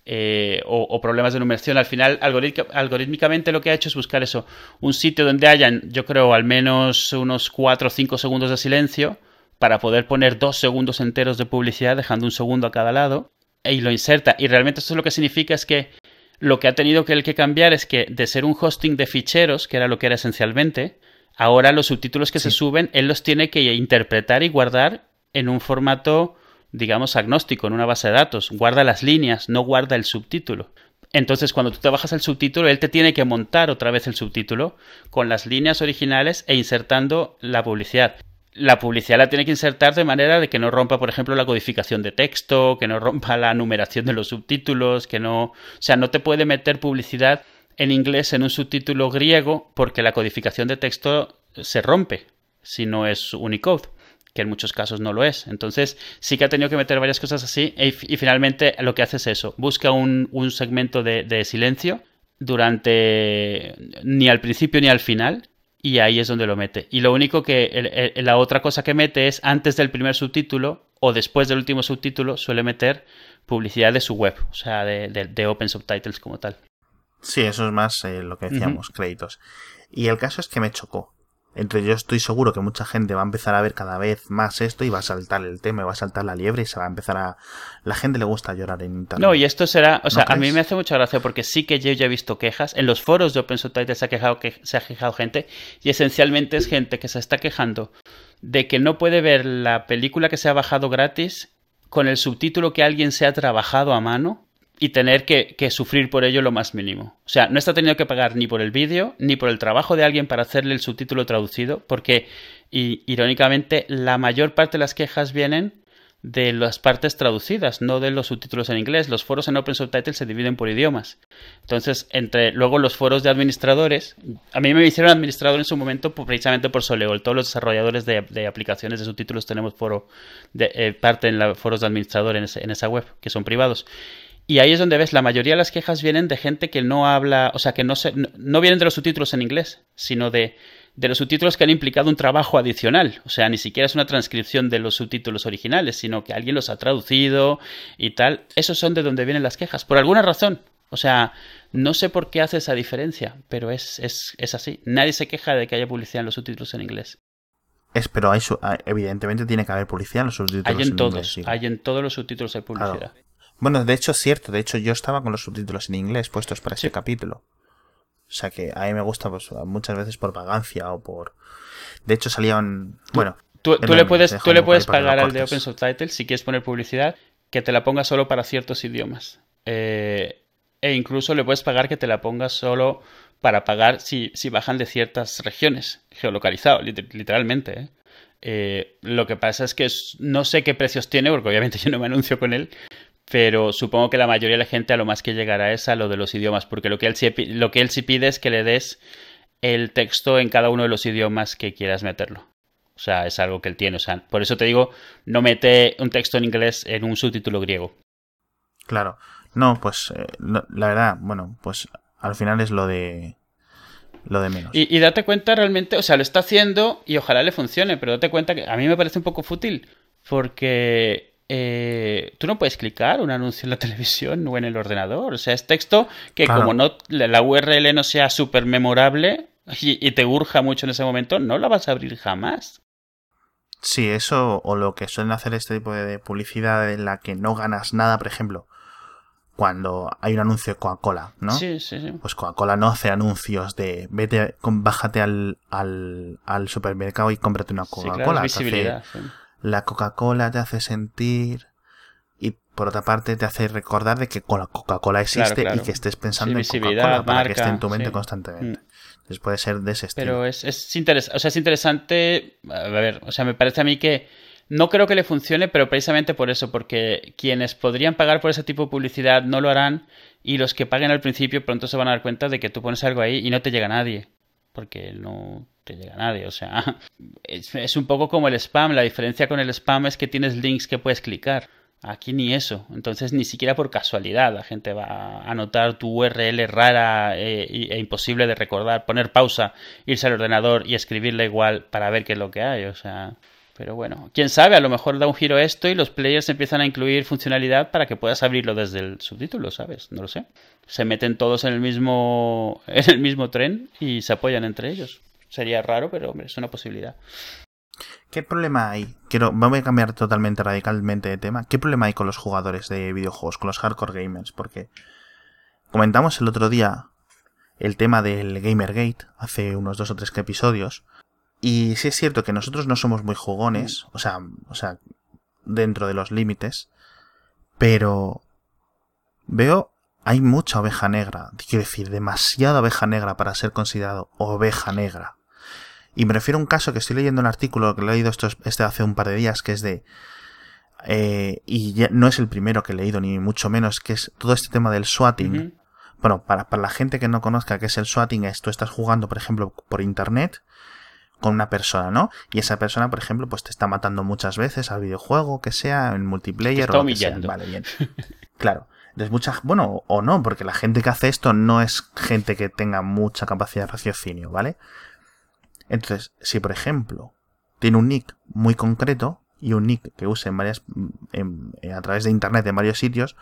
Eh, o, problemas de numeración. Al final, algorítmicamente lo que ha hecho es buscar eso, un sitio donde hayan, yo creo, al menos unos 4 o 5 segundos de silencio para poder poner dos segundos enteros de publicidad dejando un segundo a cada lado y lo inserta. Y realmente esto lo que significa es que lo que ha tenido que, el que cambiar es que de ser un hosting de ficheros, que era lo que era esencialmente, ahora los subtítulos que se suben, él los tiene que interpretar y guardar en un formato, digamos, agnóstico, en una base de datos. Guarda las líneas, no guarda el subtítulo. Entonces, cuando tú te bajas el subtítulo, él te tiene que montar otra vez el subtítulo con las líneas originales e insertando la publicidad la publicidad la tiene que insertar de manera de que no rompa, por ejemplo, la codificación de texto, que no rompa la numeración de los subtítulos, que no, o sea, no te puede meter publicidad en inglés en un subtítulo griego porque la codificación de texto se rompe si no es Unicode, que en muchos casos no lo es. Entonces sí que ha tenido que meter varias cosas así y, finalmente lo que hace es eso, busca un, segmento de, de silencio durante ni al principio ni al final y ahí es donde lo mete. Y lo único que la otra cosa que mete es antes del primer subtítulo o después del último subtítulo suele meter publicidad de su web, o sea, de, Open Subtitles como tal. Sí, eso es más eh, lo que decíamos, créditos. Y el caso es que me chocó. Entre yo estoy seguro que mucha gente va a empezar a ver cada vez más esto y va a saltar el tema, va a saltar la liebre y se va a empezar a... La gente le gusta llorar en internet. No, y esto será... O sea, a mí me hace mucha gracia porque sí que yo ya he visto quejas. En los foros de Open se ha, quejado, que, se ha quejado gente y esencialmente es gente que se está quejando de que no puede ver la película que se ha bajado gratis con el subtítulo que alguien se ha trabajado a mano y tener que, sufrir por ello lo más mínimo. O sea, no está teniendo que pagar ni por el vídeo, ni por el trabajo de alguien para hacerle el subtítulo traducido, porque, irónicamente, la mayor parte de las quejas vienen de las partes traducidas, no de los subtítulos en inglés. Los foros en Open Subtitles se dividen por idiomas. Entonces, entre luego los foros de administradores, a mí me hicieron administrador en su momento precisamente por Soleol. Todos los desarrolladores de, aplicaciones de subtítulos tenemos foro de, eh, parte en los foros de administrador en esa web, que son privados. Y ahí es donde ves, la mayoría de las quejas vienen de gente que no habla, o sea, que no, se, no, vienen de los subtítulos en inglés, sino de, de, los subtítulos que han implicado un trabajo adicional. O sea, ni siquiera es una transcripción de los subtítulos originales, sino que alguien los ha traducido y tal. Esos son de donde vienen las quejas, por alguna razón. O sea, no sé por qué hace esa diferencia, pero es, es, es así. Nadie se queja de que haya publicidad en los subtítulos en inglés. Es, pero hay, evidentemente tiene que haber publicidad en los subtítulos. Hay en, todos, hay en todos los subtítulos hay publicidad. Bueno, de hecho es cierto, de hecho yo estaba con los subtítulos en inglés puestos para ese capítulo. O sea que a mí me gusta pues, muchas veces por vagancia o por... De hecho salían... Bueno... Tú, le puedes, tú le puedes pagar al de Open Subtitles si quieres poner publicidad que te la ponga solo para ciertos idiomas. Eh, e incluso le puedes pagar que te la ponga solo para pagar si, si bajan de ciertas regiones, geolocalizado, literalmente. ¿eh? Eh, lo que pasa es que no sé qué precios tiene, porque obviamente (laughs) yo no me anuncio con él, pero supongo que la mayoría de la gente a lo más que llegará es a lo de los idiomas, porque lo que él sí, lo que él sí pide es que le des el texto en cada uno de los idiomas que quieras meterlo. O sea, es algo que él tiene. O sea, por eso te digo, no mete un texto en inglés en un subtítulo griego. Claro. No, pues eh, la verdad, bueno, pues al final es lo de lo de menos. Y, y, date cuenta realmente, o sea, lo está haciendo y ojalá le funcione, pero date cuenta que a mí me parece un poco fútil porque eh, tú no puedes clicar un anuncio en la (laughs) televisión o en el ordenador. O sea, es texto que como no la URL no sea súper memorable y, te urja mucho en ese momento, no la vas a abrir jamás. Sí, eso o lo que suelen hacer este tipo de publicidad en la que no ganas nada, por ejemplo, cuando hay un anuncio de Coca-Cola, ¿no? Sí, sí, sí. Pues Coca-Cola no hace anuncios de vete, bájate al, al, al supermercado y cómprate una Coca-Cola. Sí, la Coca-Cola te hace sentir y por otra parte te hace recordar de que la Coca-Cola existe y que estés pensando en Coca-Cola para que esté en tu mente constantemente. Mm. Entonces puede ser de ese estilo. Pero es, es, o sea, es interesante. A ver, o sea, me parece a mí que no creo que le funcione, pero precisamente por eso, porque quienes podrían pagar por ese tipo de publicidad no lo harán y los que paguen al principio pronto se van a dar cuenta de que tú pones algo ahí y no te llega nadie porque no te llega nadie. O sea, (laughs) es, un poco como el spam. La diferencia con el spam es que tienes links que puedes clicar. Aquí ni eso. Entonces ni siquiera por casualidad la gente va a anotar tu URL rara eh, e, imposible de recordar, poner pausa, irse al ordenador y escribirla igual para ver qué es lo que hay. O sea, pero bueno, quién sabe, a lo mejor da un giro esto y los players empiezan a incluir funcionalidad para que puedas abrirlo desde el subtítulo, ¿sabes? No lo sé. Se meten todos en el mismo (laughs) en el mismo tren y se apoyan entre ellos. Sería raro, pero hombre, es una posibilidad. ¿Qué problema hay? Quiero, voy a cambiar totalmente, radicalmente de tema. ¿Qué problema hay con los jugadores de videojuegos, con los hardcore gamers? Porque comentamos el otro día el tema del Gamergate, hace unos dos o tres episodios. Y sí es cierto que nosotros no somos muy jugones, o sea, o sea, dentro de los límites, pero veo hay mucha oveja negra, quiero decir, demasiada oveja negra para ser considerado oveja negra. Y me refiero a un caso que estoy leyendo un artículo que he leído esto, este hace un par de días, que es de... Eh, y ya no es el primero que he leído, ni mucho menos, que es todo este tema del swatting. Bueno, para, para la gente que no conozca qué es el swatting, es tú estás jugando, por ejemplo, por internet con una persona, ¿no? Y esa persona, por ejemplo, pues te está matando muchas veces al videojuego, que sea, en multiplayer o lo que sea. Vale, bien. (laughs) claro. Entonces, mucha, bueno, o no, porque la gente que hace esto no es gente que tenga mucha capacidad de raciocinio, ¿vale? Entonces, si por ejemplo tiene un nick muy concreto y un nick que use en varias, a través de internet en varios sitios,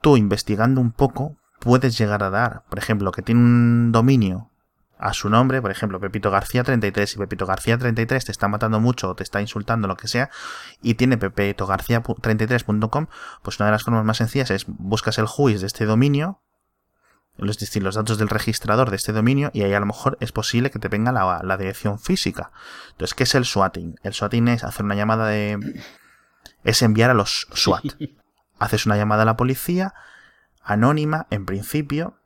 tú investigando un poco puedes llegar a dar, por ejemplo, que tiene un dominio a su nombre, por ejemplo, Pepito García 33 y Pepito García 33 te está matando mucho o te está insultando, lo que sea, y tiene pepitogarcía33.com, pues una de las formas más sencillas es buscas el juiz de este dominio, los, los datos del registrador de este dominio y ahí a lo mejor es posible que te venga la, dirección física. Entonces, ¿qué es el swatting? El swatting es hacer una llamada de... es enviar a los (laughs) SWAT. Haces una llamada a la policía, anónima, en principio,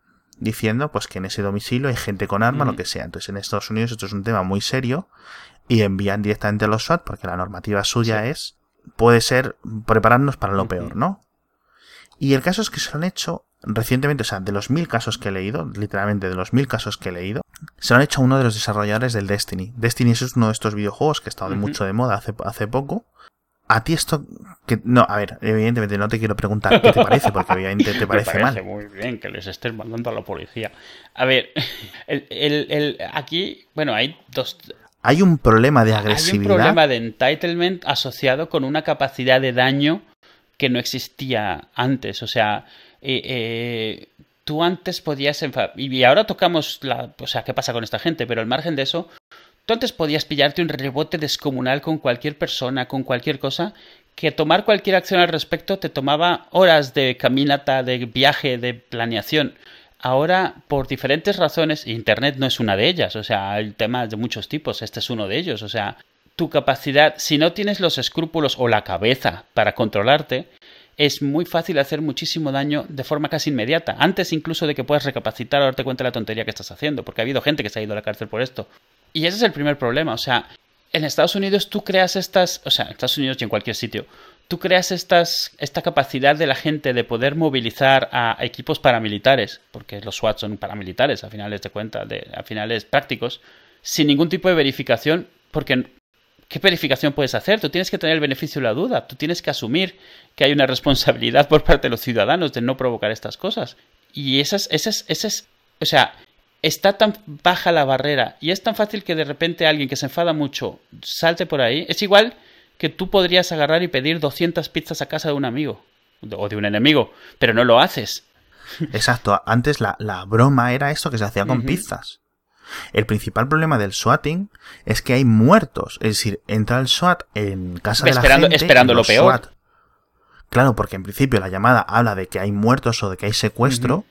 diciendo pues que en ese domicilio hay gente con arma, lo que sea. Entonces, en Estados Unidos esto es un tema muy serio y envían directamente a los SWAT porque la normativa suya es puede ser prepararnos para lo peor, ¿no? Y el caso es que se lo han hecho recientemente, o sea, de los mil casos que he leído, literalmente de los mil casos que he leído, se lo han hecho a uno de los desarrolladores del Destiny. Destiny es uno de estos videojuegos que ha estado mucho de moda hace, hace poco. A ti esto, que no, a ver, evidentemente no te quiero preguntar qué te parece, porque (laughs) obviamente te parece, Me parece muy bien que les estés mandando a la policía. A ver, (laughs) el, el, aquí, bueno, hay dos, hay un problema de agresividad. Hay un problema de entitlement asociado con una capacidad de daño que no existía antes. O sea, eh, eh, tú antes podías... Y ahora tocamos la... O sea, ¿qué pasa con esta gente? Pero al margen de eso, antes podías pillarte un rebote descomunal con cualquier persona, con cualquier cosa, que tomar cualquier acción al respecto te tomaba horas de caminata, de viaje, de planeación. Ahora, por diferentes razones, Internet no es una de ellas, o sea, hay temas de muchos tipos, este es uno de ellos, o sea, tu capacidad, si no tienes los escrúpulos o la cabeza para controlarte, es muy fácil hacer muchísimo daño de forma casi inmediata, antes incluso de que puedas recapacitar o darte cuenta de la tontería que estás haciendo, porque ha habido gente que se ha ido a la cárcel por esto. Y ese es el primer problema, o sea, en Estados Unidos tú creas estas, o sea, en Estados Unidos y en cualquier sitio, tú creas estas, esta capacidad de la gente de poder movilizar a equipos paramilitares, porque los SWAT son paramilitares a finales de cuenta, de, a finales prácticos, sin ningún tipo de verificación, porque ¿qué verificación puedes hacer? Tú tienes que tener el beneficio de la duda, tú tienes que asumir que hay una responsabilidad (laughs) por parte de los ciudadanos de no provocar estas cosas. Y esas, esas, esas, o sea, está tan baja la barrera y es tan fácil que de repente alguien que se enfada mucho salte por ahí. Es igual que tú podrías agarrar y pedir 200 pizzas a casa de un amigo o de un enemigo, pero no lo haces. (laughs) Exacto, antes la, broma era esto que se hacía con pizzas. El principal problema del swatting es que hay muertos. Es decir, entra el SWAT en casa de la gente. Esperando lo peor. Claro, porque en principio la llamada habla de que hay muertos o de que hay secuestro.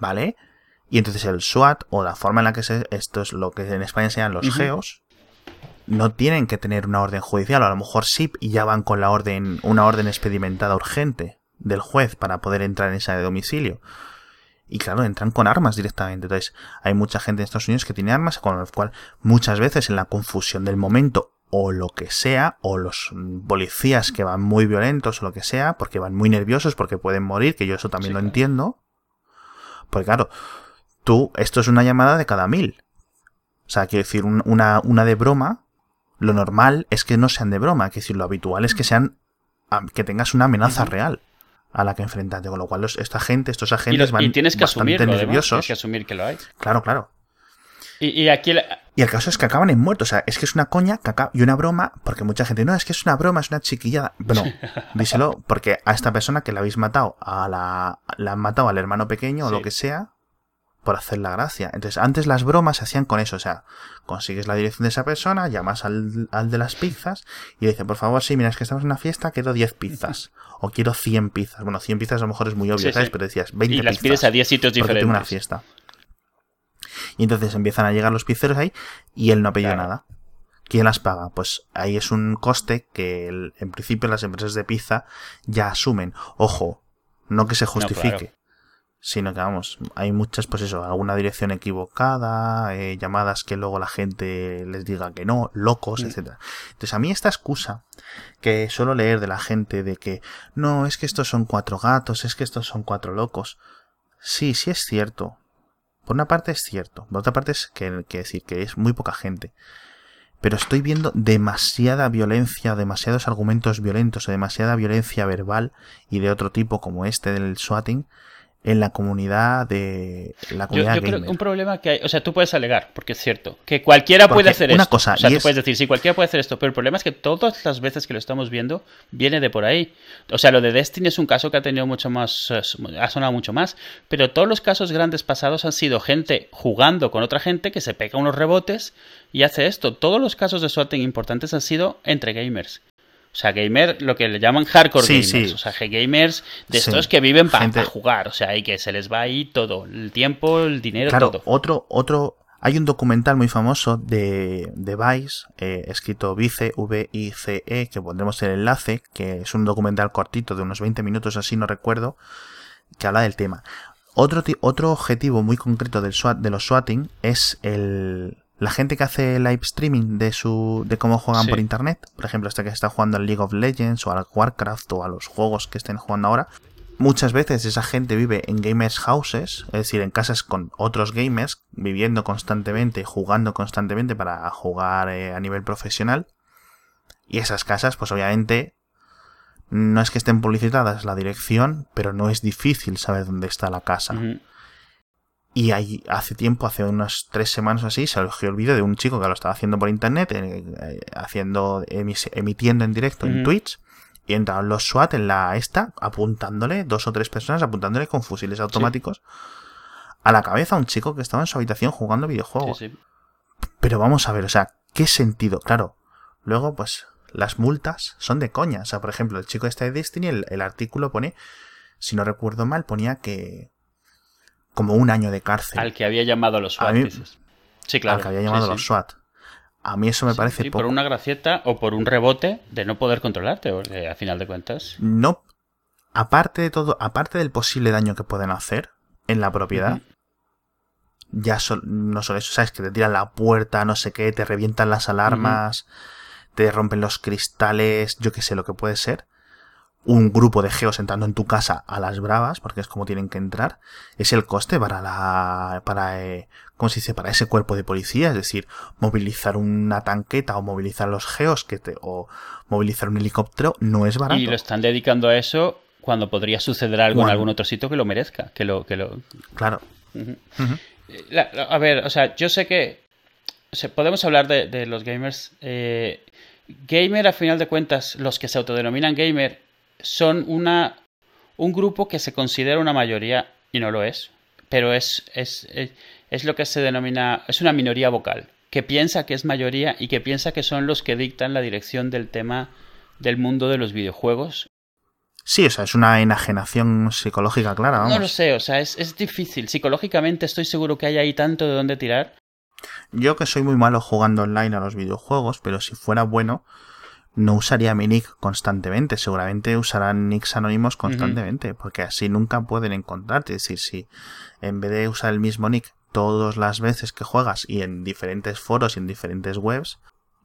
¿Vale? Y entonces el SWAT, o la forma en la que se. Esto es lo que en España se llaman los geos. No tienen que tener una orden judicial, o a lo mejor sí, y ya van con la orden, una orden experimentada urgente del juez para poder entrar en ese domicilio. Y claro, entran con armas directamente. Entonces, hay mucha gente en Estados Unidos que tiene armas, con lo cual muchas veces en la confusión del momento o lo que sea, o los policías que van muy violentos o lo que sea, porque van muy nerviosos, porque pueden morir, que yo eso también lo entiendo. Porque claro, tú, esto es una llamada de cada mil. O sea, quiero decir, una, una de broma, lo normal es que no sean de broma, quiero decir, lo habitual es que sean que tengas una amenaza real a la que enfrentarte. Con lo cual, esta gente, estos agentes van y tienes que bastante nerviosos. Tienes que asumir que lo hay. Claro, claro. Y, aquí. Y el caso es que acaban en muertos. O sea, es que es una coña y una broma, porque mucha gente, no, es que es una broma, es una chiquillada. Bueno, (laughs) díselo, porque a esta persona que la habéis matado, a la, la han matado al hermano pequeño o lo que sea, por hacer la gracia. Entonces, antes las bromas se hacían con eso, o sea, consigues la dirección de esa persona, llamas al, al de las pizzas y le dices, por favor, sí, mira, es que estamos en una fiesta, quiero 10 pizzas. (laughs) o quiero 100 pizzas. Bueno, 100 pizzas a lo mejor es muy obvio, ¿sabes? Pero decías 20 y las pides a 10 sitios diferentes. Tengo una fiesta. Y entonces empiezan a llegar los pizzeros ahí y él no ha pedido nada. ¿Quién las paga? Pues ahí es un coste que en principio las empresas de pizza ya asumen. Ojo, no que se justifique sino que vamos, hay muchas, pues eso, alguna dirección equivocada, eh, llamadas que luego la gente les diga que no, locos, etcétera. Entonces a mí esta excusa que suelo leer de la gente de que no, es que estos son cuatro gatos, es que estos son cuatro locos, sí, sí es cierto. Por una parte es cierto, por otra parte es que, que decir que es muy poca gente. Pero estoy viendo demasiada violencia, demasiados argumentos violentos, demasiada violencia verbal y de otro tipo como este del swatting, en la comunidad de la comunidad yo, yo creo que un problema que hay, o sea, tú puedes alegar, porque es cierto, que cualquiera puede hacer una esto. Cosa, o sea, tú puedes decir, sí, cualquiera puede hacer esto, pero el problema es que todas las veces que lo estamos viendo viene de por ahí. O sea, lo de Destiny es un caso que ha tenido mucho más, eh, ha sonado mucho más, pero todos los casos grandes pasados han sido gente jugando con otra gente que se pega unos rebotes y hace esto. Todos los casos de swatting importantes han sido entre gamers. O sea, gamer, lo que le llaman hardcore gamers. O sea, gamers de estos que viven para jugar. O sea, y que se les va ahí todo. El tiempo, el dinero, claro, todo. Otro, otro. Hay un documental muy famoso de, de Vice, eh, escrito Vice, V-I-C-E, que pondremos el enlace, que es un documental cortito de unos 20 minutos así, no recuerdo, que habla del tema. Otro, otro objetivo muy concreto del SWAT, de los swatting es el, la gente que hace live streaming de su de cómo juegan por internet, por ejemplo, este que está jugando al League of Legends o al Warcraft o a los juegos que estén jugando ahora, muchas veces esa gente vive en gamers houses, es decir, en casas con otros gamers, viviendo constantemente, jugando constantemente para jugar eh, a nivel profesional. Y esas casas, pues obviamente, no es que estén publicitadas la dirección, pero no es difícil saber dónde está la casa. Y ahí, hace tiempo, hace unas tres semanas así, se salió el vídeo de un chico que lo estaba haciendo por internet, eh, eh, haciendo, emitiendo en directo en Twitch. Y entraron los SWAT en la esta, apuntándole, dos o tres personas apuntándole con fusiles automáticos a la cabeza a un chico que estaba en su habitación jugando videojuegos. Pero vamos a ver, o sea, ¿qué sentido? Claro, luego pues las multas son de coña. O sea, por ejemplo, el chico este de Destiny, el, el artículo pone, si no recuerdo mal, ponía que como un año de cárcel. Al que había llamado a los SWAT, Sí, claro. Al que había llamado a los SWAT. A mí eso me parece por una gracieta o por un rebote de no poder controlarte, porque a final de cuentas. No. Aparte de todo, aparte del posible daño que pueden hacer en la propiedad, ya no solo eso, sabes que te tiran la puerta, no sé qué, te revientan las alarmas, te rompen los cristales, yo qué sé lo que puede ser un grupo de geos entrando en tu casa a las bravas, porque es como tienen que entrar, es el coste para la, para, eh, ¿cómo se dice? Para ese cuerpo de policía, es decir, movilizar una tanqueta o movilizar los geos que te, o movilizar un helicóptero no es barato. Y lo están dedicando a eso cuando podría suceder algo en algún otro sitio que lo merezca, que lo, que lo... Claro. a ver, o sea, yo sé que podemos hablar de, los gamers. Eh, gamer, a final de cuentas, los que se autodenominan gamer, son una, un grupo que se considera una mayoría y no lo es, pero es, es, es, lo que se denomina, es una minoría vocal, que piensa que es mayoría y que piensa que son los que dictan la dirección del tema del mundo de los videojuegos. Sí, o sea, es una enajenación psicológica clara. Vamos. No lo sé, o sea, es, es difícil. Psicológicamente estoy seguro que hay ahí tanto de dónde tirar. Yo que soy muy malo jugando online a los videojuegos, pero si fuera bueno, no usaría mi nick constantemente, seguramente usarán nicks anónimos constantemente, porque así nunca pueden encontrarte. Es decir, si en vez de usar el mismo nick todas las veces que juegas y en diferentes foros y en diferentes webs,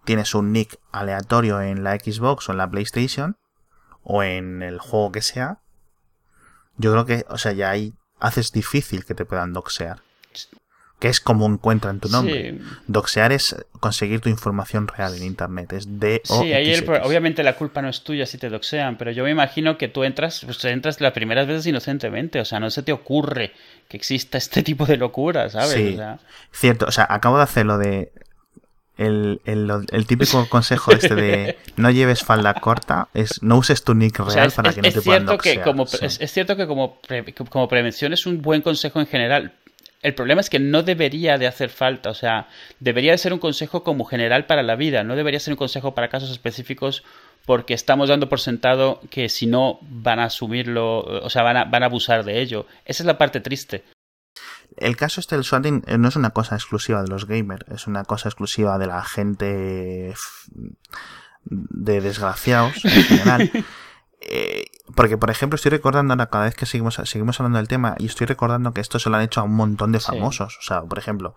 tienes un nick aleatorio en la Xbox o en la PlayStation o en el juego que sea, yo creo que, o sea, ya ahí haces difícil que te puedan doxear. Que es como encuentran tu nombre. Doxear es conseguir tu información real en Internet, es de Sí, ahí obviamente la culpa no es tuya si te doxean, pero yo me imagino que tú entras, pues entras las primeras veces inocentemente, o sea, no se te ocurre que exista este tipo de locura, ¿sabes? Sí, cierto, o sea, acabo de hacer lo de el, típico (laughs) consejo este de no lleves falda corta es no uses tu nick real para que no te puedan doxear. Que como, es, cierto que como, como prevención es un buen consejo en general, el problema es que no debería de hacer falta, o sea, debería de ser un consejo como general para la vida, no debería ser un consejo para casos específicos porque estamos dando por sentado que si no van a asumirlo, o sea, van a, van a abusar de ello. Esa es la parte triste. El caso este del swatting eh, no es una cosa exclusiva de los gamers, es una cosa exclusiva de la gente de desgraciados en general. (laughs) Eh, porque, por ejemplo, estoy recordando ahora, cada vez que seguimos, seguimos hablando del tema, y estoy recordando que esto se lo han hecho a un montón de famosos. O sea, por ejemplo,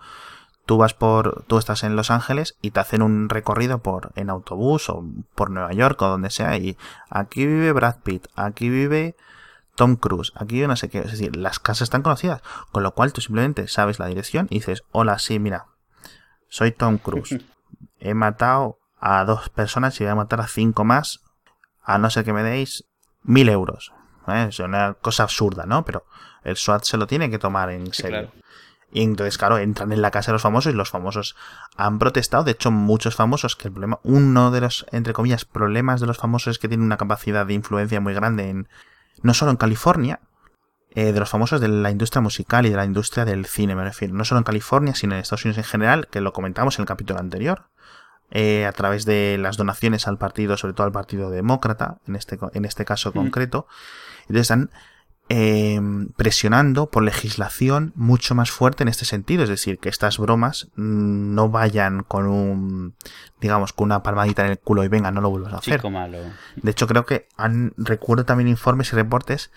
tú vas por, tú estás en Los Ángeles y te hacen un recorrido por, en autobús o por Nueva York o donde sea, y aquí vive Brad Pitt, aquí vive Tom Cruise, aquí vive no sé qué. Es decir, las casas están conocidas, con lo cual tú simplemente sabes la dirección y dices, hola, sí, mira, soy Tom Cruise. (laughs) He matado a dos personas y voy a matar a cinco más a no ser que me deis mil euros. ¿eh? Es una cosa absurda, ¿no? Pero el SWAT se lo tiene que tomar en serio. Y entonces, claro, entran en la casa de los famosos y los famosos han protestado. De hecho, muchos famosos, que el problema, uno de los, entre comillas, problemas de los famosos es que tienen una capacidad de influencia muy grande en, no solo en California, eh, de los famosos de la industria musical y de la industria del cine, me refiero. No solo en California, sino en Estados Unidos en general, que lo comentamos en el capítulo anterior. Eh, a través de las donaciones al partido, sobre todo al Partido Demócrata, en este, en este caso mm. concreto. Entonces están em, presionando por legislación mucho más fuerte en este sentido, es decir, que estas bromas mm, no vayan con un, digamos, con una palmadita en el culo y venga, no lo vuelvas a hacer. De hecho, creo que han, recuerdo también informes y reportes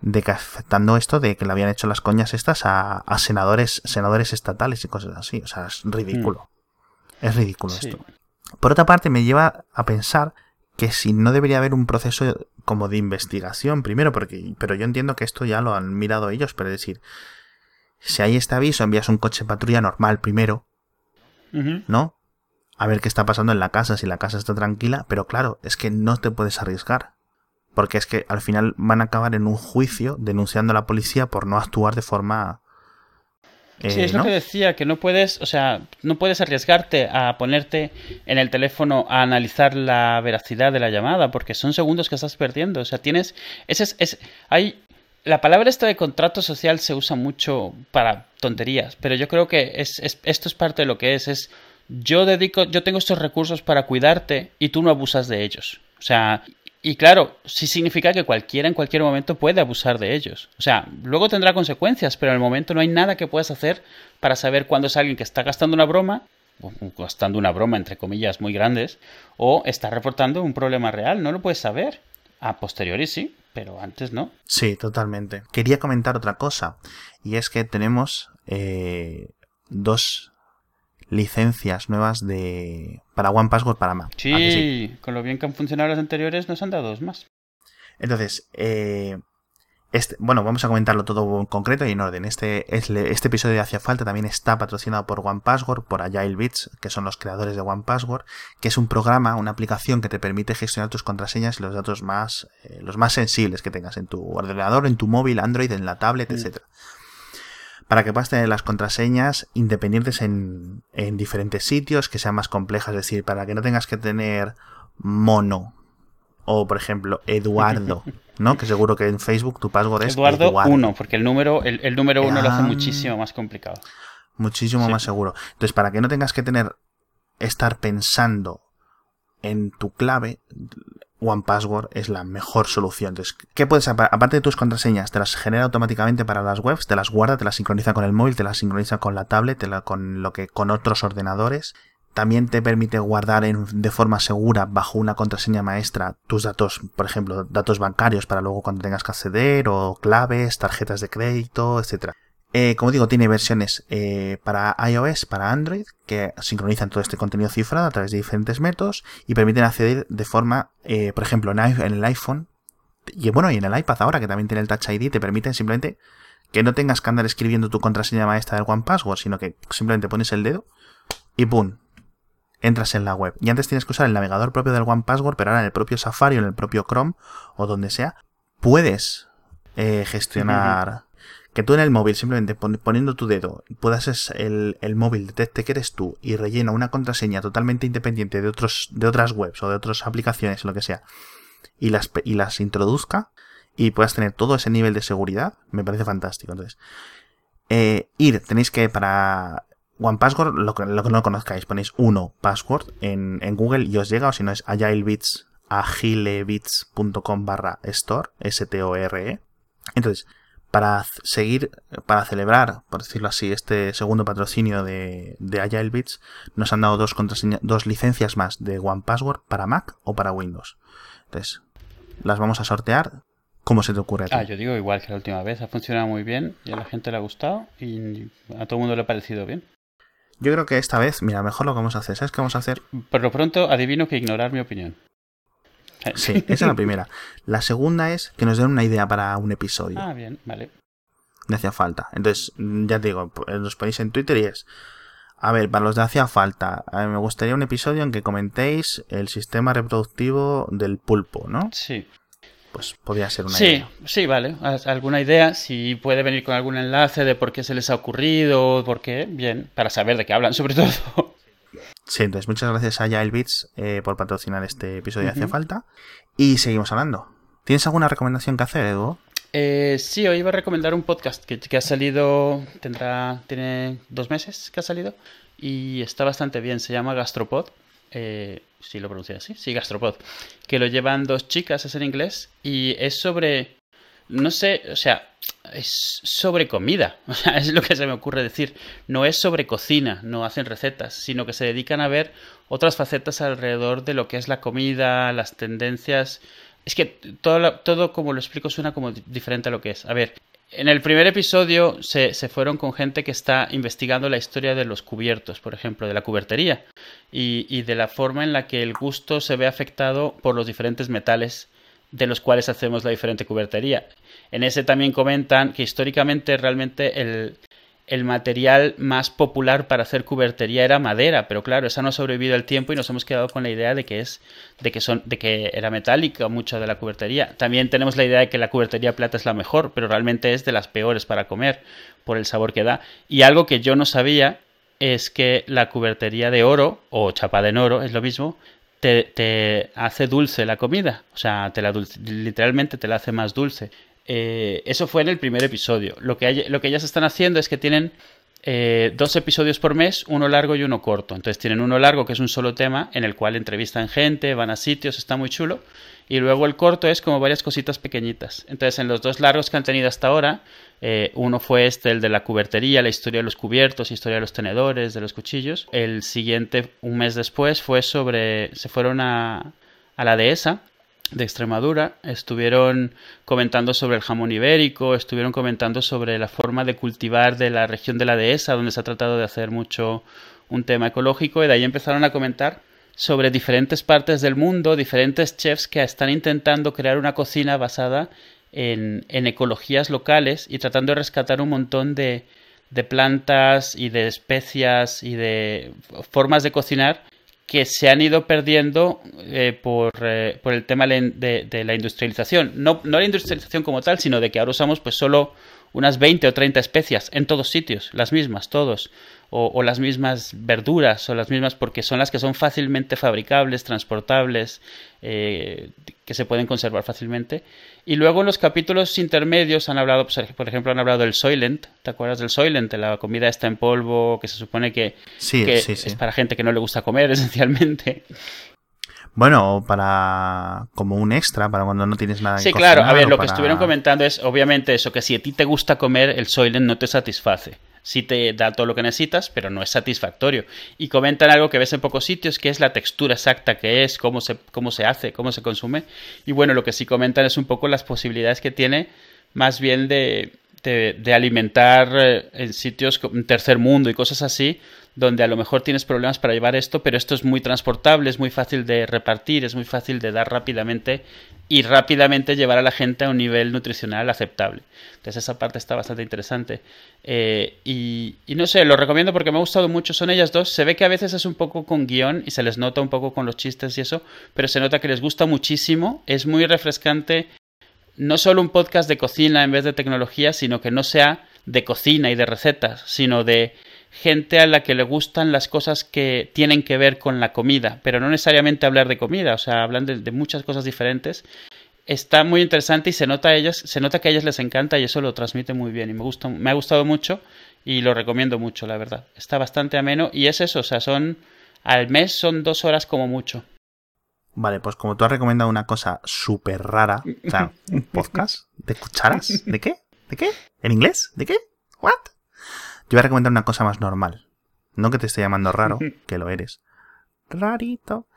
de que afectando esto de que le habían hecho las coñas estas a, senadores, senadores estatales y cosas así. O sea, es ridículo. Mm. Es ridículo esto. Por otra parte, me lleva a pensar que si no debería haber un proceso como de investigación primero, porque, pero yo entiendo que esto ya lo han mirado ellos, pero es decir, si hay este aviso, envías un coche patrulla normal primero, ¿no? A ver qué está pasando en la casa, si la casa está tranquila, pero claro, es que no te puedes arriesgar. Porque es que al final van a acabar en un juicio denunciando a la policía por no actuar de forma sí, es lo que decía, que no puedes, o sea, no puedes arriesgarte a ponerte en el teléfono a analizar la veracidad de la llamada, porque son segundos que estás perdiendo. O sea, tienes. Ese es, es, hay. La palabra esta de contrato social se usa mucho para tonterías, pero yo creo que es, esto es parte de lo que es. Es yo dedico, yo tengo estos recursos para cuidarte y tú no abusas de ellos. O sea, y claro, sí significa que cualquiera en cualquier momento puede abusar de ellos. O sea, luego tendrá consecuencias, pero en el momento no hay nada que puedas hacer para saber cuándo es alguien que está gastando una broma, gastando una broma entre comillas muy grandes, o está reportando un problema real. No lo puedes saber. A posteriori sí, pero antes no. Sí, totalmente. Quería comentar otra cosa, y es que tenemos eh, dos licencias nuevas de para One Password para Mac. Sí, con lo bien que han funcionado las anteriores nos han dado dos más. Entonces, eh, este, bueno, vamos a comentarlo todo en concreto y en orden. Este, este episodio de Hacia Falta también está patrocinado por One Password, por Agile Bits, que son los creadores de One Password, que es un programa, una aplicación que te permite gestionar tus contraseñas y los datos más, eh, los más sensibles que tengas en tu ordenador, en tu móvil, Android, en la tablet, mm. etcétera para que puedas tener las contraseñas independientes en, diferentes sitios, que sean más complejas, es decir, para que no tengas que tener mono o, por ejemplo, Eduardo, (laughs) ¿no? Que seguro que en Facebook tu password es Eduardo 1, porque el número, el, número 1 lo hace ah. muchísimo más complicado. Muchísimo más seguro. Entonces, para que no tengas que tener, estar pensando en tu clave, One Password es la mejor solución. Entonces, ¿qué puedes aparte de tus contraseñas? Te las genera automáticamente para las webs, te las guarda, te las sincroniza con el móvil, te las sincroniza con la tablet, con lo que con otros ordenadores. También te permite guardar de forma segura bajo una contraseña maestra tus datos, por ejemplo, datos bancarios para luego cuando tengas que acceder o claves, tarjetas de crédito, etcétera. Eh, como digo, tiene versiones eh, para iOS, para Android, que sincronizan todo este contenido cifrado a través de diferentes métodos y permiten acceder de forma, eh, por ejemplo, en, el iPhone y bueno, y en el iPad ahora que también tiene el Touch ID, te permiten simplemente que no tengas que andar escribiendo tu contraseña maestra del One Password, sino que simplemente pones el dedo y ¡pum! Entras en la web. Y antes tienes que usar el navegador propio del One Password, pero ahora en el propio Safari o en el propio Chrome o donde sea, puedes eh, gestionar. Que tú en el móvil, simplemente poniendo tu dedo, puedas el, el móvil detecte que eres tú y rellena una contraseña totalmente independiente de, otros, de otras webs o de otras aplicaciones, lo que sea, y las, y las introduzca y puedas tener todo ese nivel de seguridad, me parece fantástico. Entonces, eh, ir, tenéis que para One Password, lo que, lo que no conozcáis, ponéis uno password en, en, Google y os llega, o si no es agilebits, agilebits.com barra store, S-T-O-R-E. Entonces, para seguir, para celebrar, por decirlo así, este segundo patrocinio de, de Agile Bits, nos han dado dos, dos licencias más de One Password para Mac o para Windows. Entonces, las vamos a sortear. ¿Cómo se te ocurre a ti? Ah, yo digo igual que la última vez. Ha funcionado muy bien y a la gente le ha gustado y a todo el mundo le ha parecido bien. Yo creo que esta vez, mira, mejor lo que vamos a hacer. ¿Sabes qué vamos a hacer? Por lo pronto, adivino que ignorar mi opinión. Sí, esa es la primera. La segunda es que nos den una idea para un episodio. Ah, bien, vale. Me hacía falta. Entonces, ya te digo, los ponéis en Twitter y es. A ver, para los de hacía falta, me gustaría un episodio en que comentéis el sistema reproductivo del pulpo, ¿no? Sí. Pues podría ser una sí, idea. Sí, vale. ¿Alguna idea? Si puede venir con algún enlace de por qué se les ha ocurrido, por qué, bien, para saber de qué hablan, sobre todo. Sí, entonces muchas gracias a Yael Beats eh, por patrocinar este episodio de Hace Falta. Y seguimos hablando. ¿Tienes alguna recomendación que hacer, Edu? Eh, sí, hoy iba a recomendar un podcast que, ha salido, tendrá, tiene dos meses que ha salido y está bastante bien. Se llama Gastropod. Eh, si lo pronuncia así, sí, Gastropod. Que lo llevan dos chicas, es en inglés y es sobre, no sé, o sea, es sobre comida, (laughs) es lo que se me ocurre decir. No es sobre cocina, no hacen recetas, sino que se dedican a ver otras facetas alrededor de lo que es la comida, las tendencias. Es que todo, todo como lo explico suena como diferente a lo que es. A ver, en el primer episodio se, se, fueron con gente que está investigando la historia de los cubiertos, por ejemplo, de la cubertería, y, y de la forma en la que el gusto se ve afectado por los diferentes metales de los cuales hacemos la diferente cubertería. En ese también comentan que históricamente realmente el, material más popular para hacer cubertería era madera, pero claro, esa no ha sobrevivido el tiempo y nos hemos quedado con la idea de que es de que son de que era metálica mucha de la cubertería. También tenemos la idea de que la cubertería plata es la mejor, pero realmente es de las peores para comer por el sabor que da. Y algo que yo no sabía es que la cubertería de oro o chapada en oro es lo mismo, te, hace dulce la comida. O sea, te la literalmente te la hace más dulce. Eh, eso fue en el primer episodio. Lo que, lo que ellas están haciendo es que tienen eh, dos episodios por mes, uno largo y uno corto. Entonces tienen uno largo que es un solo tema en el cual entrevistan gente, van a sitios, está muy chulo. Y luego el corto es como varias cositas pequeñitas. Entonces en los dos largos que han tenido hasta ahora, eh, uno fue este, el de la cubertería, la historia de los cubiertos, historia de los tenedores, de los cuchillos. El siguiente, un mes después, fue sobre... se fueron a, a la dehesa de Extremadura, estuvieron comentando sobre el jamón ibérico, estuvieron comentando sobre la forma de cultivar de la región de la dehesa, donde se ha tratado de hacer mucho un tema ecológico, y de ahí empezaron a comentar sobre diferentes partes del mundo, diferentes chefs que están intentando crear una cocina basada en, en ecologías locales y tratando de rescatar un montón de, de plantas y de especias y de formas de cocinar que se han ido perdiendo eh, por, eh, por, el tema de, de, la industrialización. No, no la industrialización como tal, sino de que ahora usamos pues solo unas 20 o 30 especias en todos sitios, las mismas, todos o, las mismas verduras o las mismas porque son las que son fácilmente fabricables, transportables, eh, que se pueden conservar fácilmente. Y luego en los capítulos intermedios han hablado, pues, por ejemplo, han hablado del Soylent, ¿te acuerdas del Soylent? La comida está en polvo, que se supone que, es para gente que no le gusta comer (laughs) esencialmente. Bueno, para como un extra, para cuando no tienes nada Sí, claro, a ver, lo que estuvieron comentando es obviamente eso, que si a ti te gusta comer, el Soylent no te satisface sí te da todo lo que necesitas, pero no es satisfactorio. Y comentan algo que ves en pocos sitios, que es la textura exacta que es, cómo se, cómo se hace, cómo se consume. Y bueno, lo que sí comentan es un poco las posibilidades que tiene más bien de, de, alimentar eh, en sitios como tercer mundo y cosas así, donde a lo mejor tienes problemas para llevar esto, pero esto es muy transportable, es muy fácil de repartir, es muy fácil de dar rápidamente y rápidamente llevar a la gente a un nivel nutricional aceptable. Entonces esa parte está bastante interesante. Eh, y, y, no sé, lo recomiendo porque me ha gustado mucho. Son ellas dos. Se ve que a veces es un poco con guion y se les nota un poco con los chistes y eso, pero se nota que les gusta muchísimo. Es muy refrescante. No solo un podcast de cocina en vez de tecnología, sino que no sea de cocina y de recetas, sino de gente a la que le gustan las cosas que tienen que ver con la comida, pero no necesariamente hablar de comida, o sea, hablan de, muchas cosas diferentes. Está muy interesante y se nota a ellas, se nota que a ellas les encanta y eso lo transmite muy bien y me gusta, me ha gustado mucho y lo recomiendo mucho, la verdad. Está bastante ameno y es eso, o sea, son al mes son dos horas como mucho. Vale, pues como tú has recomendado una cosa súper rara, un podcast de cucharas, ¿de qué? ¿De qué? ¿En inglés? ¿De qué? ¿What? Yo voy a recomendar una cosa más normal. No que te esté llamando raro, que lo eres. Rarito.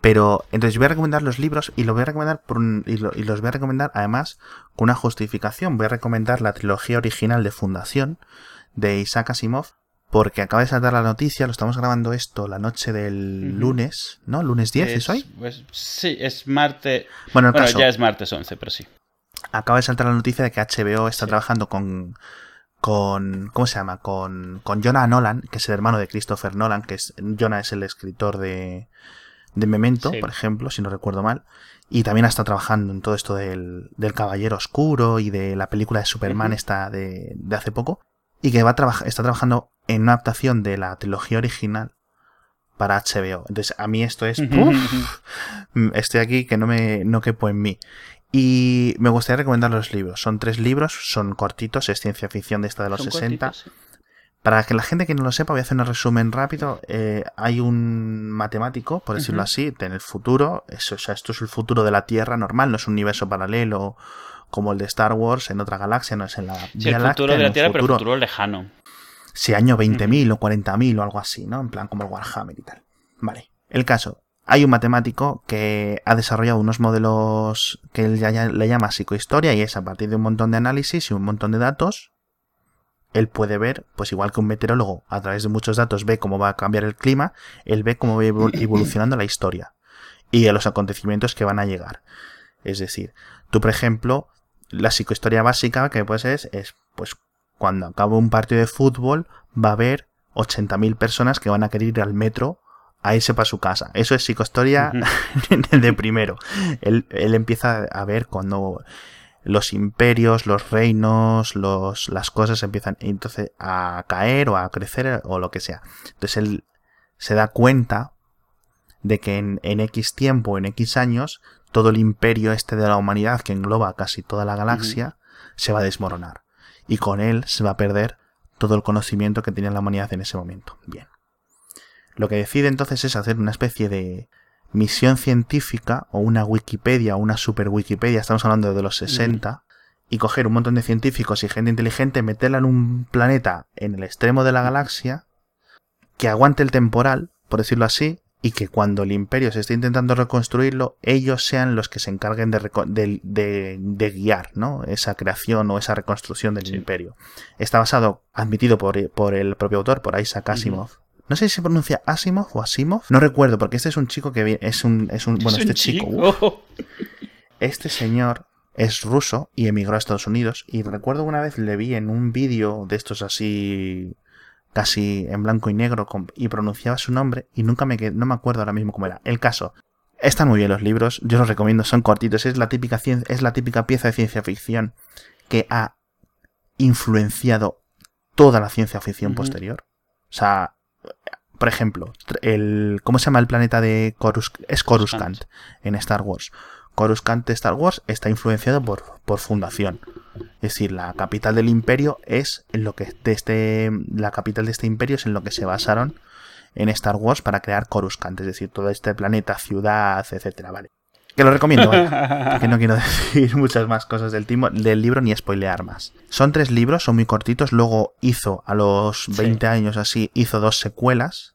Pero entonces yo voy a recomendar los libros y, lo voy a recomendar por y, los voy a recomendar además con una justificación. Voy a recomendar la trilogía original de Fundación de Isaac Asimov porque acaba de saltar la noticia, lo estamos grabando esto la noche del lunes, ¿no? ¿Lunes 10 es, hoy? Pues, sí, es martes. Bueno, ya es martes 11, pero sí. Acaba de saltar la noticia de que HBO está trabajando con con ¿cómo se llama? Con, con Jonah Nolan, que es el hermano de Christopher Nolan, que es Jonah es el escritor de, de Memento, por ejemplo, si no recuerdo mal. Y también está trabajando en todo esto del, del Caballero Oscuro y de la película de Superman esta de, de, hace poco. Y que va a está trabajando en una adaptación de la trilogía original para HBO. Entonces, a mí esto es... estoy aquí que no me no quepo en mí. Y me gustaría recomendar los libros. Son tres libros, son cortitos, es ciencia ficción de esta de los 60. Para que la gente que no lo sepa, voy a hacer un resumen rápido. Eh, hay un matemático, por decirlo así, en el futuro. Eso, o sea, esto es el futuro de la Tierra normal, no es un universo paralelo como el de Star Wars en otra galaxia, no es en la sí, el futuro de la Tierra, pero pero futuro lejano. Sí, año 20.000 o 40.000 o algo así, ¿no? En plan como el Warhammer y tal. Vale. El caso, hay un matemático que ha desarrollado unos modelos que él ya, le llama psicohistoria y es a partir de un montón de análisis y un montón de datos, él puede ver, pues igual que un meteorólogo a través de muchos datos ve cómo va a cambiar el clima, él ve cómo va (laughs) evolucionando la historia y a los acontecimientos que van a llegar. Es decir, tú por ejemplo, la psicohistoria básica que puede ser es, pues cuando acabe un partido de fútbol va a haber 80.000 personas que van a querer ir al metro a irse para su casa. Eso es psicohistoria (laughs) de primero. Él, empieza a ver cuando los imperios, los reinos, los, las cosas empiezan entonces a caer o a crecer o lo que sea. Entonces él se da cuenta de que en, en X tiempo, en X años, todo el imperio este de la humanidad que engloba casi toda la galaxia se va a desmoronar. Y con él se va a perder todo el conocimiento que tenía la humanidad en ese momento. Bien. Lo que decide entonces es hacer una especie de misión científica o una Wikipedia o una super Wikipedia, estamos hablando de los 60, y coger un montón de científicos y gente inteligente, meterla en un planeta en el extremo de la galaxia, que aguante el temporal, por decirlo así, y que cuando el imperio se esté intentando reconstruirlo, ellos sean los que se encarguen de, de, guiar ¿no? esa creación o esa reconstrucción del imperio. Está basado, admitido por, por, el propio autor, por Isaac Asimov, no sé si se pronuncia Asimov o Asimov. No recuerdo, porque este es un chico que es un. Es un bueno, este chico. este señor es ruso y emigró a Estados Unidos. Y recuerdo una vez le vi en un vídeo de estos así. casi en blanco y negro y pronunciaba su nombre y nunca me no me acuerdo ahora mismo cómo era. El caso. Están muy bien los libros, yo los recomiendo, son cortitos, es la típica, es la típica pieza de ciencia ficción que ha influenciado toda la ciencia ficción posterior. O sea, por ejemplo, el, ¿cómo se llama el planeta de Coruscant? Es Coruscant en Star Wars. Coruscant de Star Wars está influenciado por, por Fundación. Es decir, la capital del imperio es en lo que de este, la capital de este imperio es en lo que se basaron en Star Wars para crear Coruscant, es decir, todo este planeta, ciudad, etcétera, vale. Que lo recomiendo, (laughs) que no quiero (laughs) decir muchas más cosas del, del, libro ni spoilear más. Son tres libros, son muy cortitos. Luego hizo, a los 20 años así, hizo dos secuelas.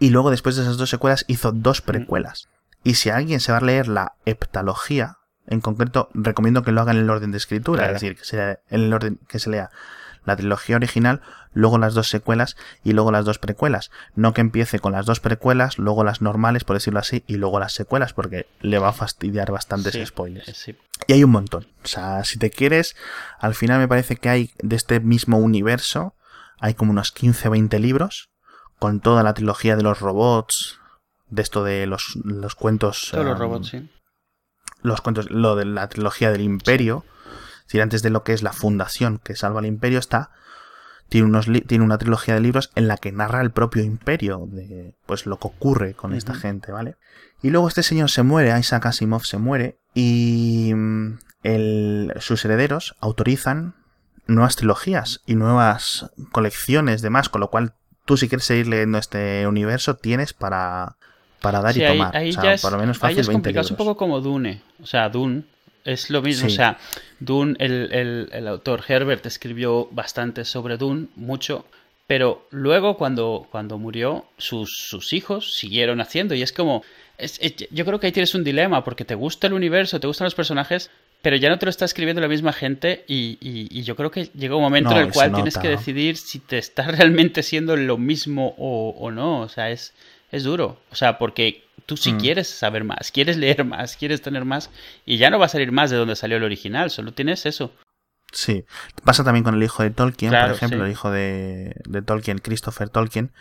Y luego, después de esas dos secuelas, hizo dos precuelas. Y si alguien se va a leer la heptalogía, en concreto, recomiendo que lo haga en el orden de escritura, es decir, que sea en el orden que se lea la trilogía original, luego las dos secuelas y luego las dos precuelas. No que empiece con las dos precuelas, luego las normales, por decirlo así, y luego las secuelas, porque le va a fastidiar bastantes spoilers. Y hay un montón. O sea, si te quieres, al final me parece que hay de este mismo universo, hay como unos 15 o 20 libros, con toda la trilogía de los robots, de esto de los, los cuentos. Todos los robots, sí. Los cuentos, lo de la trilogía del Imperio. Es decir, antes de lo que es la fundación que salva al Imperio, está. Tiene, unos tiene una trilogía de libros en la que narra el propio Imperio, de pues lo que ocurre con esta gente, ¿vale? Y luego este señor se muere, Isaac Asimov se muere, y mm, el, sus herederos autorizan nuevas trilogías y nuevas colecciones de más, con lo cual tú si quieres seguir leyendo este universo tienes para, para dar y tomar. Ahí, ya es, por lo menos fácil es complicado, es un poco como Dune. O sea, Dune es lo mismo. O sea, Dune, el, el, autor Herbert escribió bastante sobre Dune, mucho. Pero luego, cuando, cuando murió, sus, sus hijos siguieron haciendo. Y es como. yo creo que ahí tienes un dilema, porque te gusta el universo, te gustan los personajes, pero ya no te lo está escribiendo la misma gente. Y, y, yo creo que llega un momento en el cual tienes que decidir si te está (laughs) realmente siendo lo mismo o, o no. O sea, es, es duro. O sea, porque tú sí mm. quieres saber más, quieres leer más, quieres tener más, y ya no va a salir más de donde salió el original, solo tienes eso. Sí, pasa también con el hijo de Tolkien, por ejemplo, el hijo de, Tolkien, Christopher Tolkien.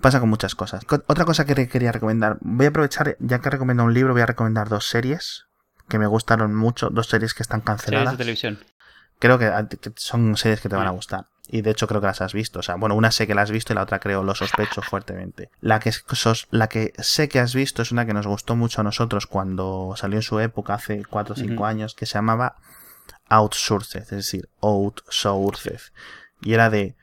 Pasa con muchas cosas. Otra cosa que quería recomendar, voy a aprovechar, ya que he recomendado un libro, voy a recomendar dos series que me gustaron mucho, dos series que están canceladas. de televisión. Creo que son series que te van a mm. gustar. Y de hecho creo que las has visto. O sea, bueno, una sé que la has visto y la otra creo lo sospecho fuertemente. La que, sos, la que sé que has visto es una que nos gustó mucho a nosotros cuando salió en su época, hace 4 o 5 años, que se llamaba Outsourced, es decir, Outsourced. Y era de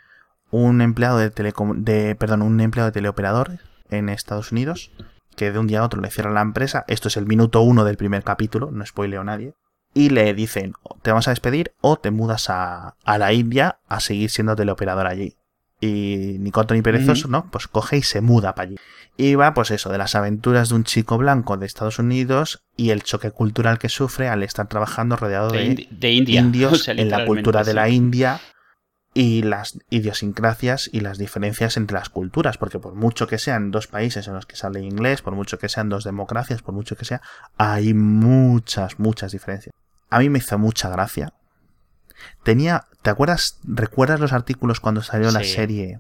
un empleado de telecom de, perdón, un empleado de teleoperador en Estados Unidos que de un día a otro le cierra la empresa. Esto es el minuto uno del primer capítulo, no spoileo a nadie y le dicen, te vamos a despedir o te mudas a, la India a seguir siendo teleoperador allí. Y ni corto ni perezoso, ¿no? Pues coge y se muda para allí. Y va, pues eso, de las aventuras de un chico blanco de Estados Unidos y el choque cultural que sufre al estar trabajando rodeado de, indios (laughs) en la cultura de la India y las idiosincrasias y las diferencias entre las culturas, porque por mucho que sean dos países en los que sale inglés, por mucho que sean dos democracias, por mucho que sea, hay muchas, muchas diferencias a mí me hizo mucha gracia. Tenía, ¿te acuerdas? ¿Recuerdas los artículos cuando salió la serie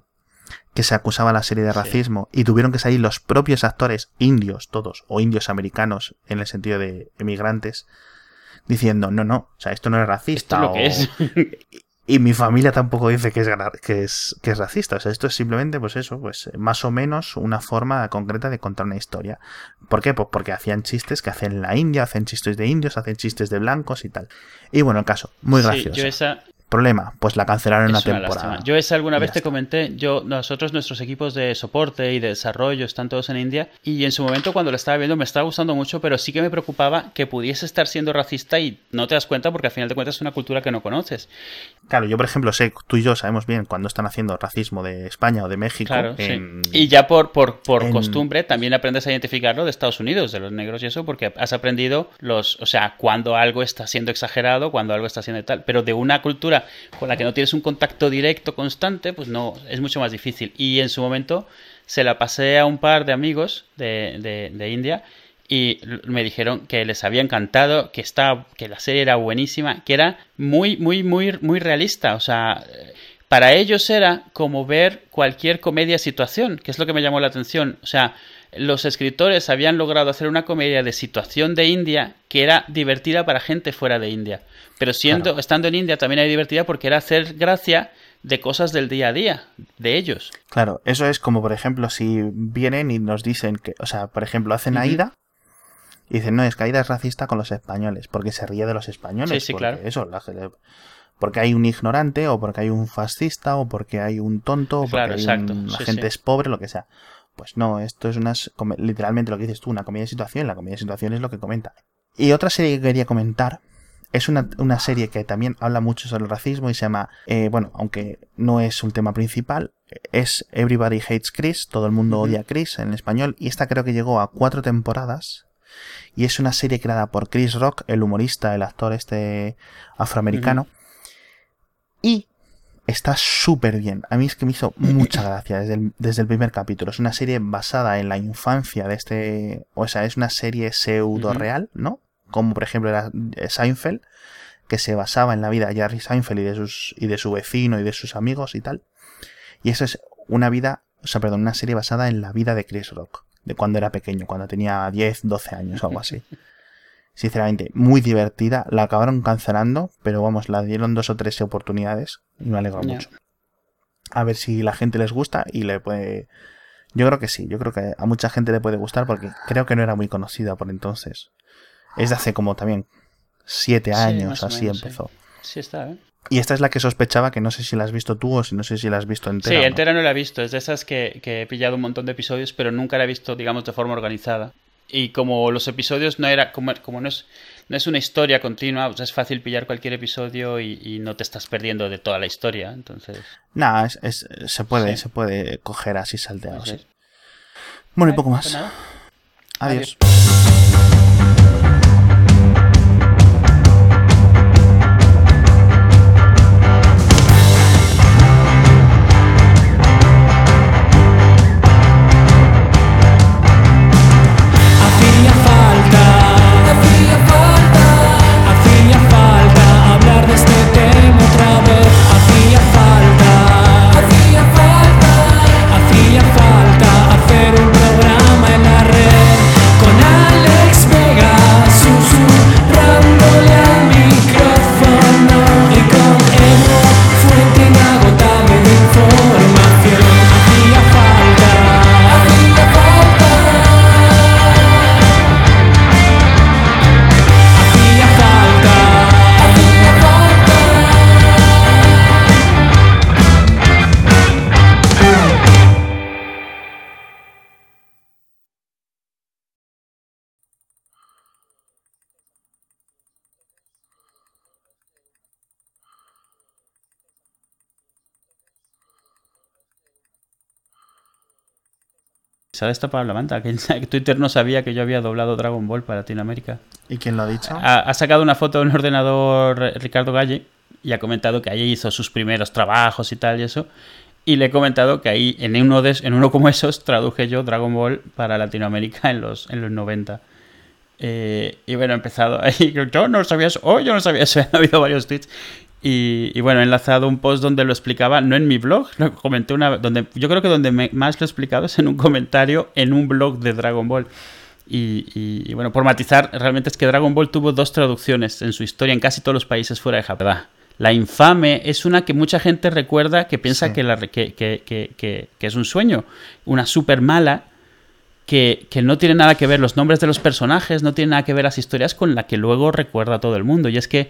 que se acusaba la serie de racismo y tuvieron que salir los propios actores indios, todos, o indios americanos en el sentido de emigrantes, diciendo, no, no, o sea, esto no es racista. lo que es. (laughs) Y mi familia tampoco dice que es, que es, que es racista. O sea, esto es simplemente, pues eso, pues más o menos una forma concreta de contar una historia. ¿Por qué? Pues porque hacían chistes que hacen la India, hacen chistes de indios, hacen chistes de blancos y tal. Y bueno, el caso, muy gracioso. yo esa, Problema, pues la cancelaron en una temporada. Yo esa alguna vez te comenté, yo nosotros nuestros equipos de soporte y de desarrollo están todos en India y en su momento cuando lo estaba viendo me estaba gustando mucho, pero sí que me preocupaba que pudiese estar siendo racista y no te das cuenta porque al final de cuentas es una cultura que no conoces. Claro, yo por ejemplo sé, tú y yo sabemos bien cuando están haciendo racismo de España o de México. Claro, Y ya por, por, por costumbre también aprendes a identificarlo de Estados Unidos, de los negros y eso, porque has aprendido los, o sea, cuando algo está siendo exagerado, cuando algo está siendo tal, pero de una cultura con la que no tienes un contacto directo constante, pues no, es mucho más difícil. Y en su momento se la pasé a un par de amigos de, de, India y me dijeron que les había encantado, que estaba, que la serie era buenísima, que era muy, muy, muy, muy realista. O sea, para ellos era como ver cualquier comedia situación, que es lo que me llamó la atención. O sea, los escritores habían logrado hacer una comedia de situación de India que era divertida para gente fuera de India. Pero siendo, estando en India también hay divertida porque era hacer gracia de cosas del día a día, de ellos. Claro, eso es como por ejemplo si vienen y nos dicen que, o sea, por ejemplo, hacen Aida y dicen, no, es Aida es racista con los españoles, porque se ríe de los españoles. Sí, sí, claro. Eso, porque hay un ignorante, o porque hay un fascista, o porque hay un tonto, o porque la gente es pobre, lo que sea. Pues no, esto es una, literalmente lo que dices tú, una comedia de situación, la comedia de situación es lo que comenta. Y otra serie que quería comentar es una, serie que también habla mucho sobre el racismo y se llama, eh, bueno, aunque no es un tema principal, es Everybody Hates Chris, todo el mundo odia a Chris en español, y esta creo que llegó a cuatro temporadas, y es una serie creada por Chris Rock, el humorista, el actor este afroamericano, y Está súper bien. A mí es que me hizo (clears throat) mucha gracia desde el, desde el primer capítulo. Es una serie basada en la infancia de este. O sea, es una serie pseudo real, ¿no? Como por ejemplo era Seinfeld, que se basaba en la vida de Jerry Seinfeld y de, sus, y de su vecino y de sus amigos y tal. Y eso es una vida, o sea, perdón, una serie basada en la vida de Chris Rock, de cuando era pequeño, cuando tenía 10, 12 años o algo así. (laughs) Sinceramente, muy divertida. La acabaron cancelando, pero vamos, la dieron dos o tres oportunidades y me alegro mucho. A ver si la gente les gusta y le puede. Yo creo que sí, yo creo que a mucha gente le puede gustar porque creo que no era muy conocida por entonces. Es de hace como también siete años, así empezó. Sí. está, ¿eh? Y esta es la que sospechaba que no sé si la has visto tú o si no sé si la has visto entera. Sí, entera no la he visto. Es de esas que, que, he pillado un montón de episodios, pero nunca la he visto, digamos, de forma organizada. Y como los episodios no era, como, como no, es, no es una historia continua, pues es fácil pillar cualquier episodio y, no te estás perdiendo de toda la historia. Entonces. Nada, es, se puede, se puede coger así salteado. Bueno, y poco más. Pues Adiós. Se ha destapado la manta. (laughs) Que Twitter no sabía que yo había doblado Dragon Ball para Latinoamérica. ¿Y quién lo ha dicho? Ha, sacado una foto de un ordenador Ricardo Galle y ha comentado que ahí hizo sus primeros trabajos y tal y eso. Y le he comentado que ahí, en uno, de, en uno como esos, traduje yo Dragon Ball para Latinoamérica en los, en los 90. Eh, y bueno, he empezado ahí. (laughs) Yo no sabía eso. Oh, yo no sabía eso. (laughs) Ha habido varios tweets. Y, bueno, he enlazado un post donde lo explicaba, no en mi blog, lo comenté una donde Yo creo que donde más lo he explicado es en un comentario en un blog de Dragon Ball. Y, bueno, por matizar, realmente es que Dragon Ball tuvo dos traducciones en su historia en casi todos los países fuera de Japón. La infame es una que mucha gente recuerda que piensa que, la, que, que, es un sueño. Una super mala que, no tiene nada que ver los nombres de los personajes, no tiene nada que ver las historias con la que luego recuerda todo el mundo. Y es que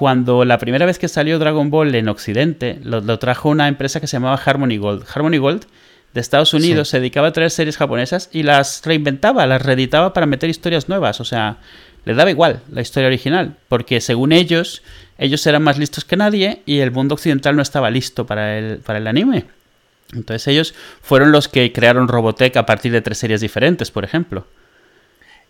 cuando la primera vez que salió Dragon Ball en Occidente, lo, trajo una empresa que se llamaba Harmony Gold. Harmony Gold de Estados Unidos se dedicaba a traer series japonesas y las reinventaba, las reeditaba para meter historias nuevas. O sea, le daba igual la historia original, porque según ellos, ellos eran más listos que nadie y el mundo occidental no estaba listo para el, para el anime. Entonces ellos fueron los que crearon Robotech a partir de tres series diferentes, por ejemplo.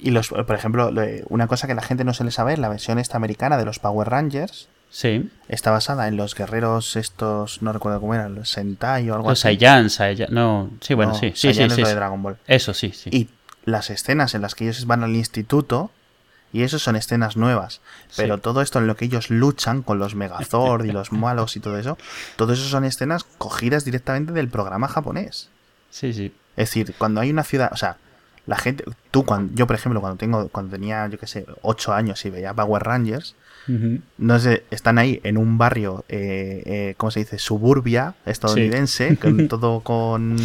Y los, por ejemplo, una cosa que la gente no se le sabe, la versión esta americana de los Power Rangers. Sí. Está basada en los guerreros estos, no recuerdo cómo eran, los Sentai o algo así. Los Saiyan, Saiyan, no, sí, bueno, sí, sí, sí, sí. de Dragon Ball. Eso sí, sí. Y las escenas en las que ellos van al instituto, y eso son escenas nuevas. Pero todo esto en lo que ellos luchan con los Megazord y los (laughs) malos y todo eso, todo eso son escenas cogidas directamente del programa japonés. Sí, sí. Es decir, cuando hay una ciudad, o sea, la gente, tú, cuando, yo por ejemplo, cuando tengo, cuando tenía, yo qué sé, 8 años y veía Power Rangers, no sé, están ahí en un barrio, eh, eh, ¿cómo se dice? Suburbia estadounidense, con (laughs) todo con,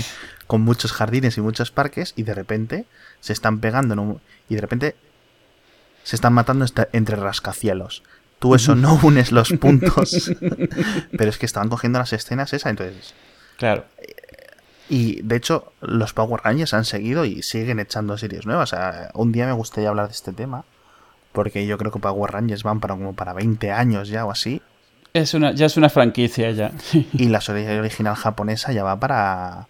con muchos jardines y muchos parques, y de repente se están pegando en un, y de repente se están matando entre rascacielos. Tú eso no unes los (laughs) puntos, (laughs) pero es que estaban cogiendo las escenas esas, entonces. Claro. Y de hecho, los Power Rangers han seguido y siguen echando series nuevas. O sea, un día me gustaría hablar de este tema. Porque yo creo que Power Rangers van para como para 20 años ya o así. Es una, ya es una franquicia ya. (laughs) y la serie original japonesa ya va para.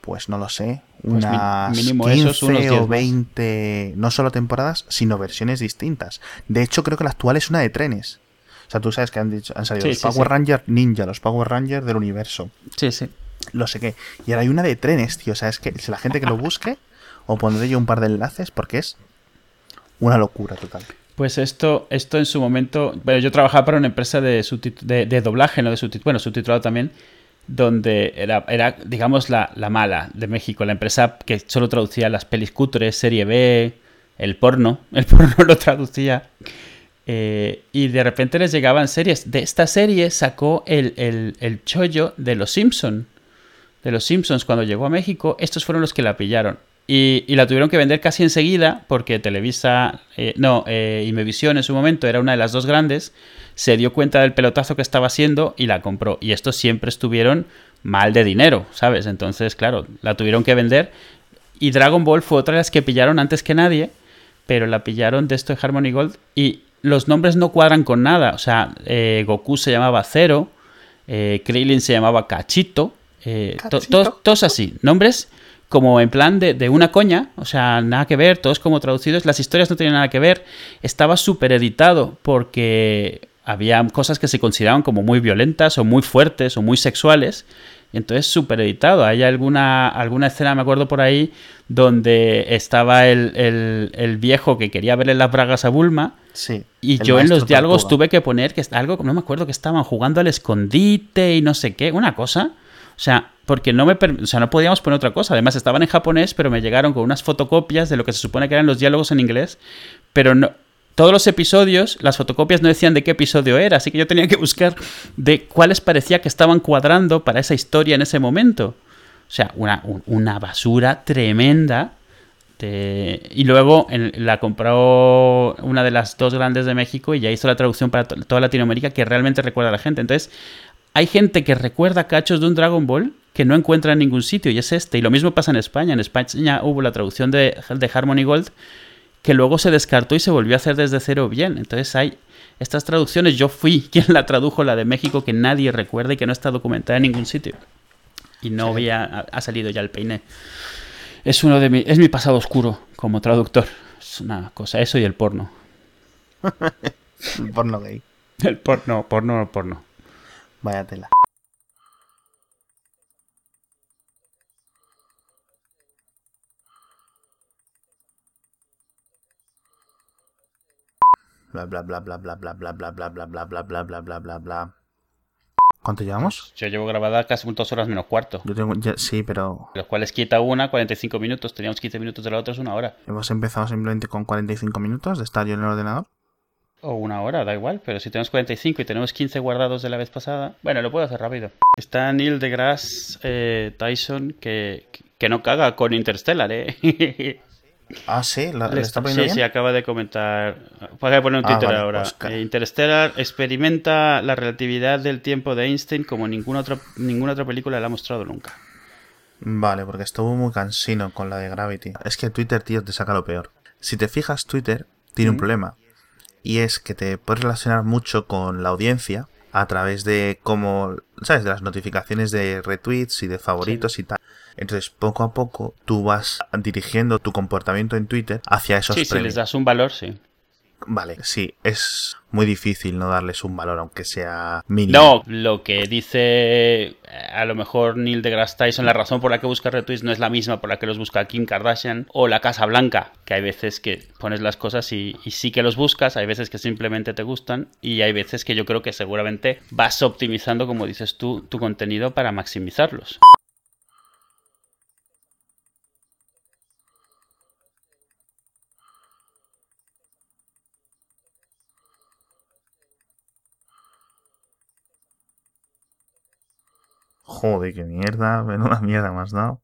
Pues no lo sé. Pues unas 15 o 20. No solo temporadas, sino versiones distintas. De hecho, creo que la actual es una de trenes. O sea, tú sabes que han dicho, han salido Sí, los sí, Power sí. Rangers Ninja, los Power Rangers del universo, Sí, sí. Lo sé qué. Y ahora hay una de trenes, tío. O sea, es que si la gente que lo busque, o pondré yo un par de enlaces porque es una locura total. Pues esto, esto en su momento. Bueno, yo trabajaba para una empresa de, de, de doblaje, no de subtitulado, bueno, subtitulado también, donde era, era digamos, la, la mala de México, la empresa que solo traducía las pelis cutres, serie B, el porno, (laughs) el porno lo traducía. Eh, y de repente les llegaban series. De esta serie sacó el, el, el chollo de los Simpson. De los Simpsons cuando llegó a México, estos fueron los que la pillaron. Y, la tuvieron que vender casi enseguida porque Televisa, eh, no, eh, Imevisión en su momento era una de las dos grandes, se dio cuenta del pelotazo que estaba haciendo y la compró. Y estos siempre estuvieron mal de dinero, ¿sabes? Entonces, claro, la tuvieron que vender. Y Dragon Ball fue otra de las que pillaron antes que nadie, pero la pillaron de esto de Harmony Gold y los nombres no cuadran con nada. O sea, eh, Goku se llamaba Zero, eh, Krillin se llamaba Cachito, eh, to- todos, así, nombres como en plan de, de una coña, o sea, nada que ver, todos como traducidos, las historias no tenían nada que ver, estaba súper editado porque había cosas que se consideraban como muy violentas o muy fuertes o muy sexuales, y entonces súper editado. Hay alguna, alguna escena, me acuerdo por ahí, donde estaba el, el- el viejo que quería verle las bragas a Bulma, Sí. y yo en los diálogos tuve que poner que algo, no me acuerdo que estaban jugando al escondite y no sé qué, una cosa. O sea, porque no me o sea, no podíamos poner otra cosa. Además estaban en japonés, pero me llegaron con unas fotocopias de lo que se supone que eran los diálogos en inglés, pero no todos los episodios, las fotocopias no decían de qué episodio era, así que yo tenía que buscar de cuáles parecía que estaban cuadrando para esa historia en ese momento. O sea, una, un- una basura tremenda. Y luego la compró una de las dos grandes de México y ya hizo la traducción para to- toda Latinoamérica que realmente recuerda a la gente. Entonces, hay gente que recuerda cachos de un Dragon Ball que no encuentra en ningún sitio y es este. Y lo mismo pasa en España. En España hubo la traducción de, de Harmony Gold que luego se descartó y se volvió a hacer desde cero bien. Entonces hay estas traducciones. Yo fui (laughs) quien la tradujo, la de México, que nadie recuerda y que no está documentada en ningún sitio. Y no había, ha, ha salido ya el peine. Es uno de mi, es mi pasado oscuro como traductor. Es una cosa, eso y el porno. (laughs) El porno gay. El porno, porno, porno. Vaya tela. Bla bla bla bla bla bla bla bla bla bla bla bla bla bla bla bla bla. ¿Cuánto llevamos? Yo llevo grabada casi dos horas menos cuarto. Yo tengo ya- sí, pero los cuales quita una, 45 minutos. Teníamos 15 minutos de la otra, es una hora. hemos empezado simplemente con 45 minutos de estar yo en el ordenador. O una hora, da igual. Pero si tenemos 45 y tenemos 15 guardados de la vez pasada, bueno, lo puedo hacer rápido. Está Neil deGrasse eh, Tyson que, que no caga con Interstellar, ¿eh? (laughs) Ah, sí, la, Le ¿le está- poniendo sí, sí, bien. acaba de comentar. Voy a poner un Ah, vale, ahora. pues. Eh, Interstellar experimenta la relatividad del tiempo de Einstein como ninguna otra, ninguna otra película la ha mostrado nunca. Vale, porque estuvo muy cansino con la de Gravity. Es que Twitter, tío, te saca lo peor. Si te fijas, Twitter tiene un Mm. problema. Y es que te puedes relacionar mucho con la audiencia a través de cómo, ¿sabes? De las notificaciones de retweets y de favoritos y tal. Entonces, poco a poco, tú vas dirigiendo tu comportamiento en Twitter hacia esos Sí, si premios. les das un valor, sí. Vale, sí, es muy difícil no darles un valor, aunque sea mínimo. No, lo que dice eh, a lo mejor Neil deGrasse Tyson, la razón por la que busca retweets no es la misma por la que los busca Kim Kardashian o la Casa Blanca, que hay veces que pones las cosas y, y sí que los buscas, hay veces que simplemente te gustan y hay veces que yo creo que seguramente vas optimizando, como dices tú, tu contenido para maximizarlos. Joder, qué mierda, menuda mierda me has dado.